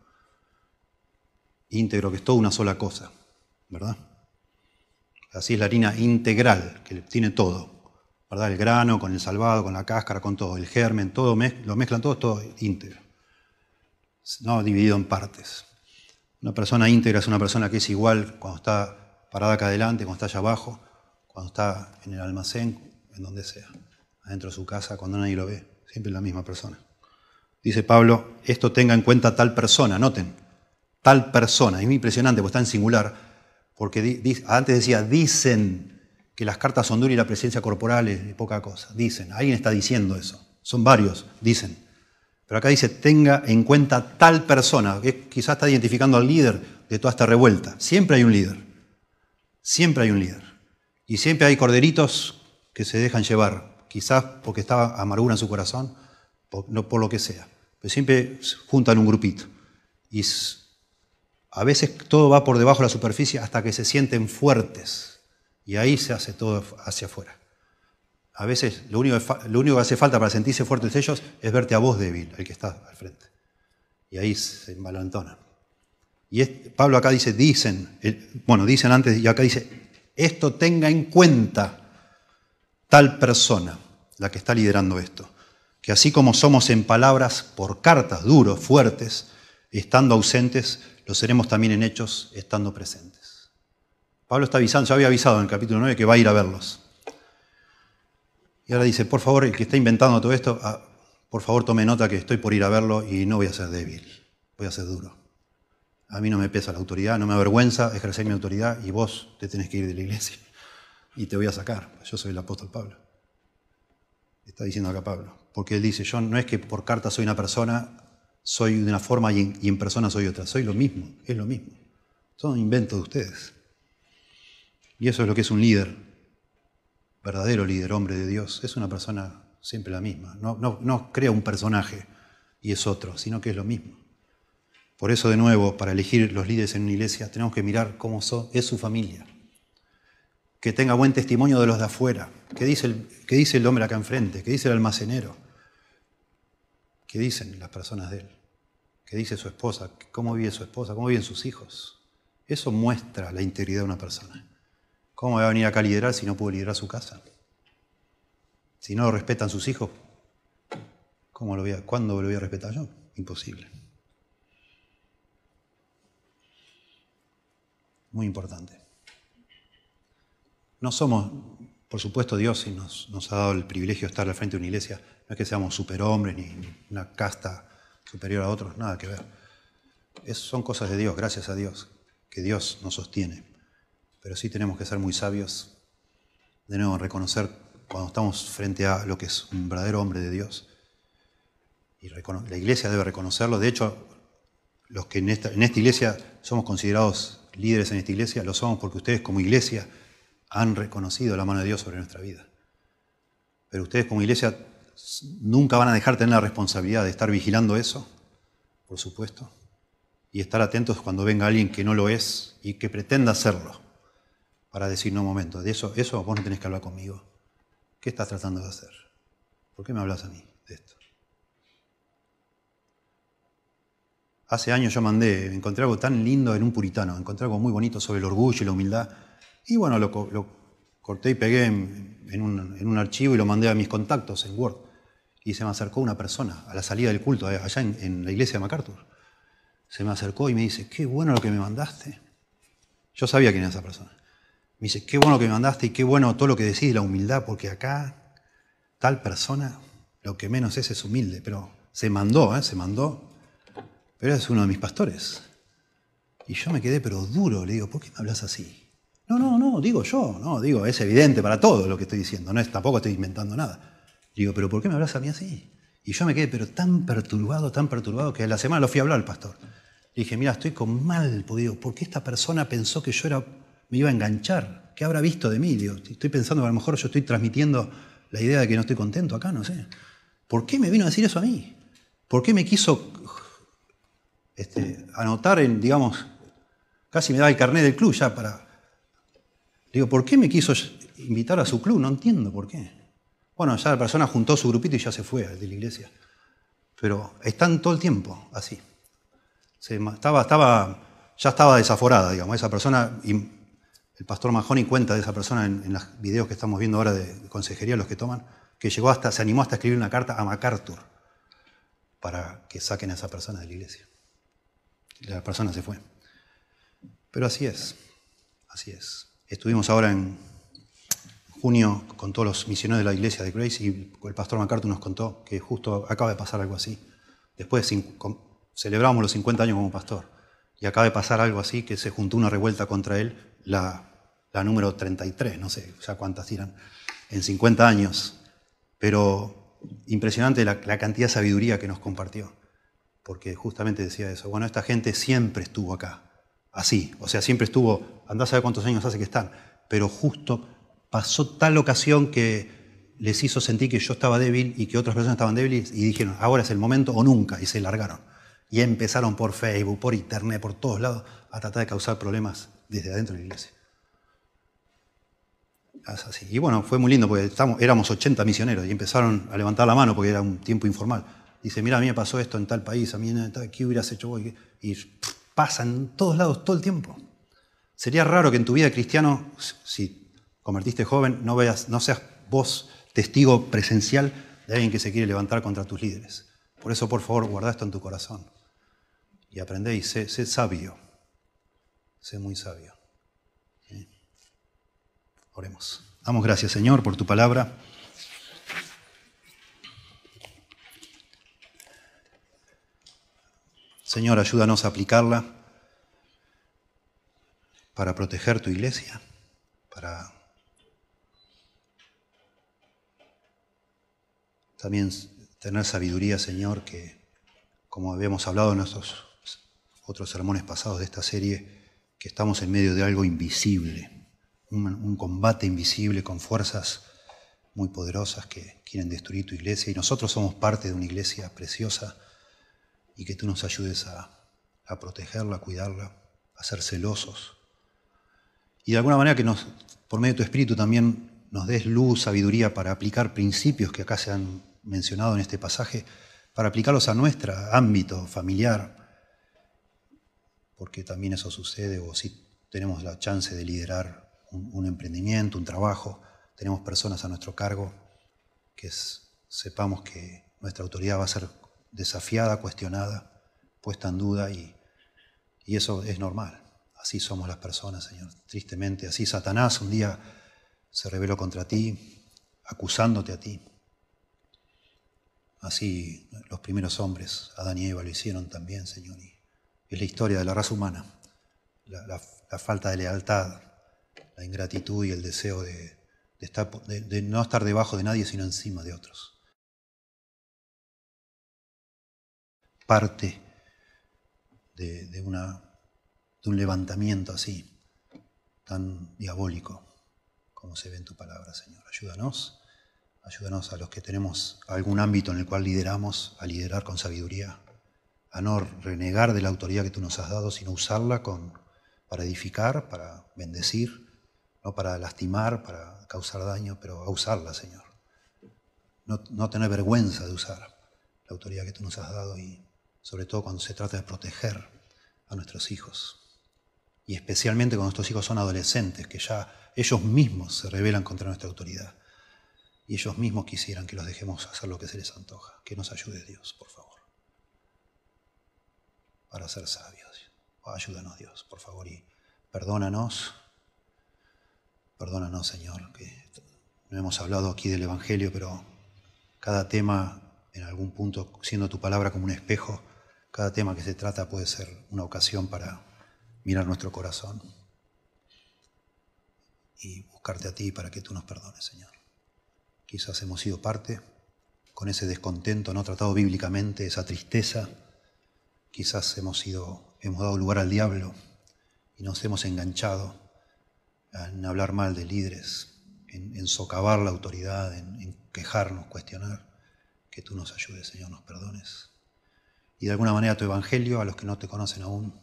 A: Íntegro, que es toda una sola cosa, ¿verdad? Así es la harina integral, que tiene todo. ¿verdad? El grano con el salvado, con la cáscara, con todo. El germen, todo lo mezclan todo, todo íntegro. No dividido en partes. Una persona íntegra es una persona que es igual cuando está parada acá adelante, cuando está allá abajo, cuando está en el almacén, en donde sea. Adentro de su casa, cuando nadie lo ve. Siempre la misma persona. Dice Pablo, esto tenga en cuenta tal persona, noten, tal persona. Es muy impresionante porque está en singular porque antes decía, dicen que las cartas son duras y la presencia corporal es poca cosa. Dicen, alguien está diciendo eso. Son varios, dicen. Pero acá dice, tenga en cuenta tal persona, que quizás está identificando al líder de toda esta revuelta. Siempre hay un líder. Siempre hay un líder. Y siempre hay corderitos que se dejan llevar, quizás porque estaba amargura en su corazón, no por lo que sea. Pero siempre juntan un grupito. Y a veces todo va por debajo de la superficie hasta que se sienten fuertes y ahí se hace todo hacia afuera. A veces lo único, que hace falta para sentirse fuertes ellos es verte a vos débil, el que está al frente. Y ahí se embalantonan. Y Pablo acá dice, dicen, bueno, dicen antes y acá dice, esto tenga en cuenta tal persona, la que está liderando esto, que así como somos en palabras por cartas, duros, fuertes, estando ausentes, lo seremos también en hechos estando presentes. Pablo está avisando, ya había avisado en el capítulo 9 que va a ir a verlos. Y ahora dice, por favor, el que está inventando todo esto, ah, por favor tome nota que estoy por ir a verlo y no voy a ser débil, voy a ser duro. A mí no me pesa la autoridad, no me avergüenza ejercer mi autoridad y vos te tenés que ir de la iglesia y te voy a sacar. Yo soy el apóstol Pablo. Está diciendo acá Pablo. Porque él dice, yo no es que por carta soy una persona soy de una forma y en, persona soy otra. Soy lo mismo, es lo mismo. Son inventos de ustedes. Y eso es lo que es un líder, verdadero líder, hombre de Dios. Es una persona siempre la misma. No, no, crea un personaje y es otro, sino que es lo mismo. Por eso, de nuevo, para elegir los líderes en una iglesia, tenemos que mirar cómo es su familia. que tenga buen testimonio de los de afuera. ¿Qué dice el, qué dice el hombre acá enfrente? ¿Qué dice el almacenero? ¿Qué dicen las personas de él? ¿Qué dice su esposa? ¿Cómo vive su esposa? ¿Cómo viven sus hijos? Eso muestra la integridad de una persona. ¿Cómo va a venir acá a liderar si no puede liderar su casa? Si no lo respetan sus hijos, ¿cómo lo voy a, ¿cuándo lo voy a respetar yo? Imposible. Muy importante. No somos, por supuesto, Dios nos, nos ha dado el privilegio de estar al frente de una iglesia. No es que seamos superhombres ni, una casta superior a otros, nada que ver. Es, son cosas de Dios, gracias a Dios, que Dios nos sostiene. Pero sí tenemos que ser muy sabios, de nuevo, reconocer cuando estamos frente a lo que es un verdadero hombre de Dios. Y la iglesia debe reconocerlo. De hecho, los que en esta iglesia somos considerados líderes en esta iglesia, lo somos porque ustedes como iglesia han reconocido la mano de Dios sobre nuestra vida. Pero ustedes como iglesia nunca van a dejar de tener la responsabilidad de estar vigilando eso, por supuesto, y estar atentos cuando venga alguien que no lo es y que pretenda hacerlo, para decir, no, un momento, de eso, eso vos no tenés que hablar conmigo. ¿Qué estás tratando de hacer? ¿Por qué me hablas a mí de esto? Hace años yo mandé, encontré algo tan lindo en un puritano, encontré algo muy bonito sobre el orgullo y la humildad, y bueno, lo, corté y pegué en, un, archivo y lo mandé a mis contactos en Word. Y se me acercó una persona a la salida del culto, eh, allá en, la iglesia de MacArthur. Se me acercó y me dice, qué bueno lo que me mandaste. Yo sabía quién era esa persona. Me dice, qué bueno que me mandaste y qué bueno todo lo que decís, la humildad, porque acá tal persona lo que menos es es humilde, pero se mandó, ¿eh? se mandó. Pero es uno de mis pastores. Y yo me quedé, pero duro, le digo, ¿por qué me hablas así? No, no, no, digo yo, no, digo, es evidente para todo lo que estoy diciendo, no es, tampoco estoy inventando nada. Digo, pero ¿por qué me hablas a mí así? Y yo me quedé, pero tan perturbado, tan perturbado, que a la semana lo fui a hablar al pastor. Dije, mira, estoy con mal, digo, ¿por qué esta persona pensó que yo era, me iba a enganchar? ¿Qué habrá visto de mí? Digo, estoy pensando que a lo mejor yo estoy transmitiendo la idea de que no estoy contento acá, no sé. ¿Por qué me vino a decir eso a mí? ¿Por qué me quiso este, anotar en, digamos, casi me da el carnet del club ya para Digo, ¿por qué me quiso invitar a su club? No entiendo por qué. Bueno, ya la persona juntó su grupito y ya se fue de la iglesia. Pero están todo el tiempo así. estaba, ya estaba desaforada, digamos. Esa persona, y el pastor Mahoney cuenta de esa persona en, los videos que estamos viendo ahora de, consejería, los que toman, que llegó hasta, se animó hasta escribir una carta a MacArthur para que saquen a esa persona de la iglesia. La persona se fue. Pero así es, así es. Estuvimos ahora en junio con todos los misioneros de la iglesia de Grace y el pastor MacArthur nos contó que justo acaba de pasar algo así. Después celebramos los 50 años como pastor y acaba de pasar algo así que se juntó una revuelta contra él, la, número 33, no sé ya cuántas tiran, en 50 años. Pero impresionante la, la cantidad de sabiduría que nos compartió, porque justamente decía eso. Bueno, esta gente siempre estuvo acá así. O sea, siempre estuvo, andás a saber cuántos años hace que están, pero justo pasó tal ocasión que les hizo sentir que yo estaba débil y que otras personas estaban débiles y dijeron, ahora es el momento o nunca, y se largaron. Y empezaron por Facebook, por Internet, por todos lados, a tratar de causar problemas desde adentro de la iglesia. Es así. Y bueno, fue muy lindo porque estamos, éramos 80 misioneros y empezaron a levantar la mano porque era un tiempo informal. Dice, mira, a mí me pasó esto en tal país, a mí en tal, ¿qué hubieras hecho vos? Y pasa en todos lados todo el tiempo. Sería raro que en tu vida cristiano, si convertiste joven, no, veas, no seas vos testigo presencial de alguien que se quiere levantar contra tus líderes. Por eso, por favor, guarda esto en tu corazón. Y aprende y sé, sabio. Sé muy sabio. Oremos. Damos gracias, Señor, por tu palabra. Señor, ayúdanos a aplicarla para proteger tu iglesia, para también tener sabiduría, Señor, que como habíamos hablado en nuestros otros sermones pasados de esta serie, que estamos en medio de algo invisible, un, un combate invisible con fuerzas muy poderosas que quieren destruir tu iglesia. Y nosotros somos parte de una iglesia preciosa y que tú nos ayudes a, protegerla, a cuidarla, a ser celosos Y de alguna manera que nos, por medio de tu Espíritu también nos des luz, sabiduría para aplicar principios que acá se han mencionado en este pasaje, para aplicarlos a nuestro ámbito familiar, porque también eso sucede, o si tenemos la chance de liderar un, emprendimiento, un trabajo, tenemos personas a nuestro cargo, que sepamos que nuestra autoridad va a ser desafiada, cuestionada, puesta en duda y, y eso es normal. Así somos las personas, Señor. Tristemente, así Satanás un día se rebeló contra ti, acusándote a ti. Así los primeros hombres, Adán y Eva, lo hicieron también, Señor. Y es la historia de la raza humana, la, falta de lealtad, la ingratitud y el deseo de, de no estar debajo de nadie, sino encima de otros. Parte de, una, de un levantamiento así, tan diabólico como se ve en tu palabra, Señor. Ayúdanos, ayúdanos a los que tenemos algún ámbito en el cual lideramos, a liderar con sabiduría, a no renegar de la autoridad que tú nos has dado, sino usarla con, para edificar, para bendecir, no para lastimar, para causar daño, pero a usarla, Señor. No, no tener vergüenza de usar la autoridad que tú nos has dado y sobre todo cuando se trata de proteger a nuestros hijos. Y especialmente cuando nuestros hijos son adolescentes, que ya ellos mismos se rebelan contra nuestra autoridad. Y ellos mismos quisieran que los dejemos hacer lo que se les antoja. Que nos ayude Dios, por favor. Para ser sabios. Ayúdanos Dios, por favor. Y perdónanos. Perdónanos, Señor, que no hemos hablado aquí del Evangelio, pero cada tema, en algún punto, siendo tu palabra como un espejo, cada tema que se trata puede ser una ocasión para mirar nuestro corazón y buscarte a ti para que tú nos perdones, Señor. Quizás hemos sido parte con ese descontento no tratado bíblicamente, esa tristeza. Quizás hemos sido, hemos dado lugar al diablo y nos hemos enganchado en hablar mal de líderes, en, socavar la autoridad, en quejarnos, cuestionar. Que tú nos ayudes, Señor, nos perdones y de alguna manera tu evangelio, a los que no te conocen aún,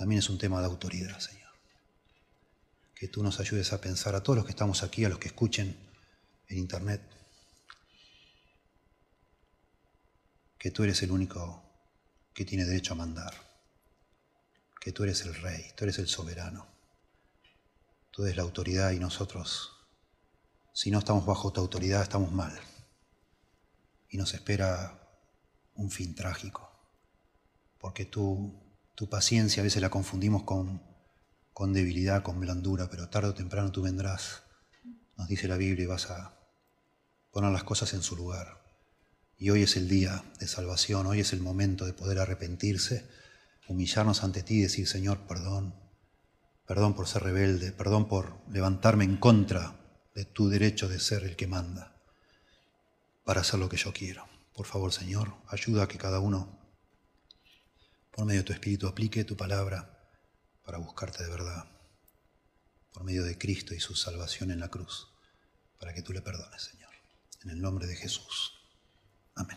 A: también es un tema de autoridad, Señor. Que tú nos ayudes a pensar a todos los que estamos aquí, a los que escuchen en internet, que tú eres el único que tiene derecho a mandar, que tú eres el rey, tú eres el soberano, tú eres la autoridad y nosotros, si no estamos bajo tu autoridad, estamos mal. Y nos espera un fin trágico porque tu, tu paciencia a veces la confundimos con, con debilidad, con blandura, pero tarde o temprano tú vendrás, nos dice la Biblia, y vas a poner las cosas en su lugar. Y hoy es el día de salvación, hoy es el momento de poder arrepentirse, humillarnos ante ti y decir, Señor, perdón, perdón por ser rebelde, perdón por levantarme en contra de tu derecho de ser el que manda, para hacer lo que yo quiero. Por favor, Señor, ayuda a que cada uno por medio de tu Espíritu aplique tu palabra para buscarte de verdad, por medio de Cristo y su salvación en la cruz, para que tú le perdones, Señor. En el nombre de Jesús. Amén.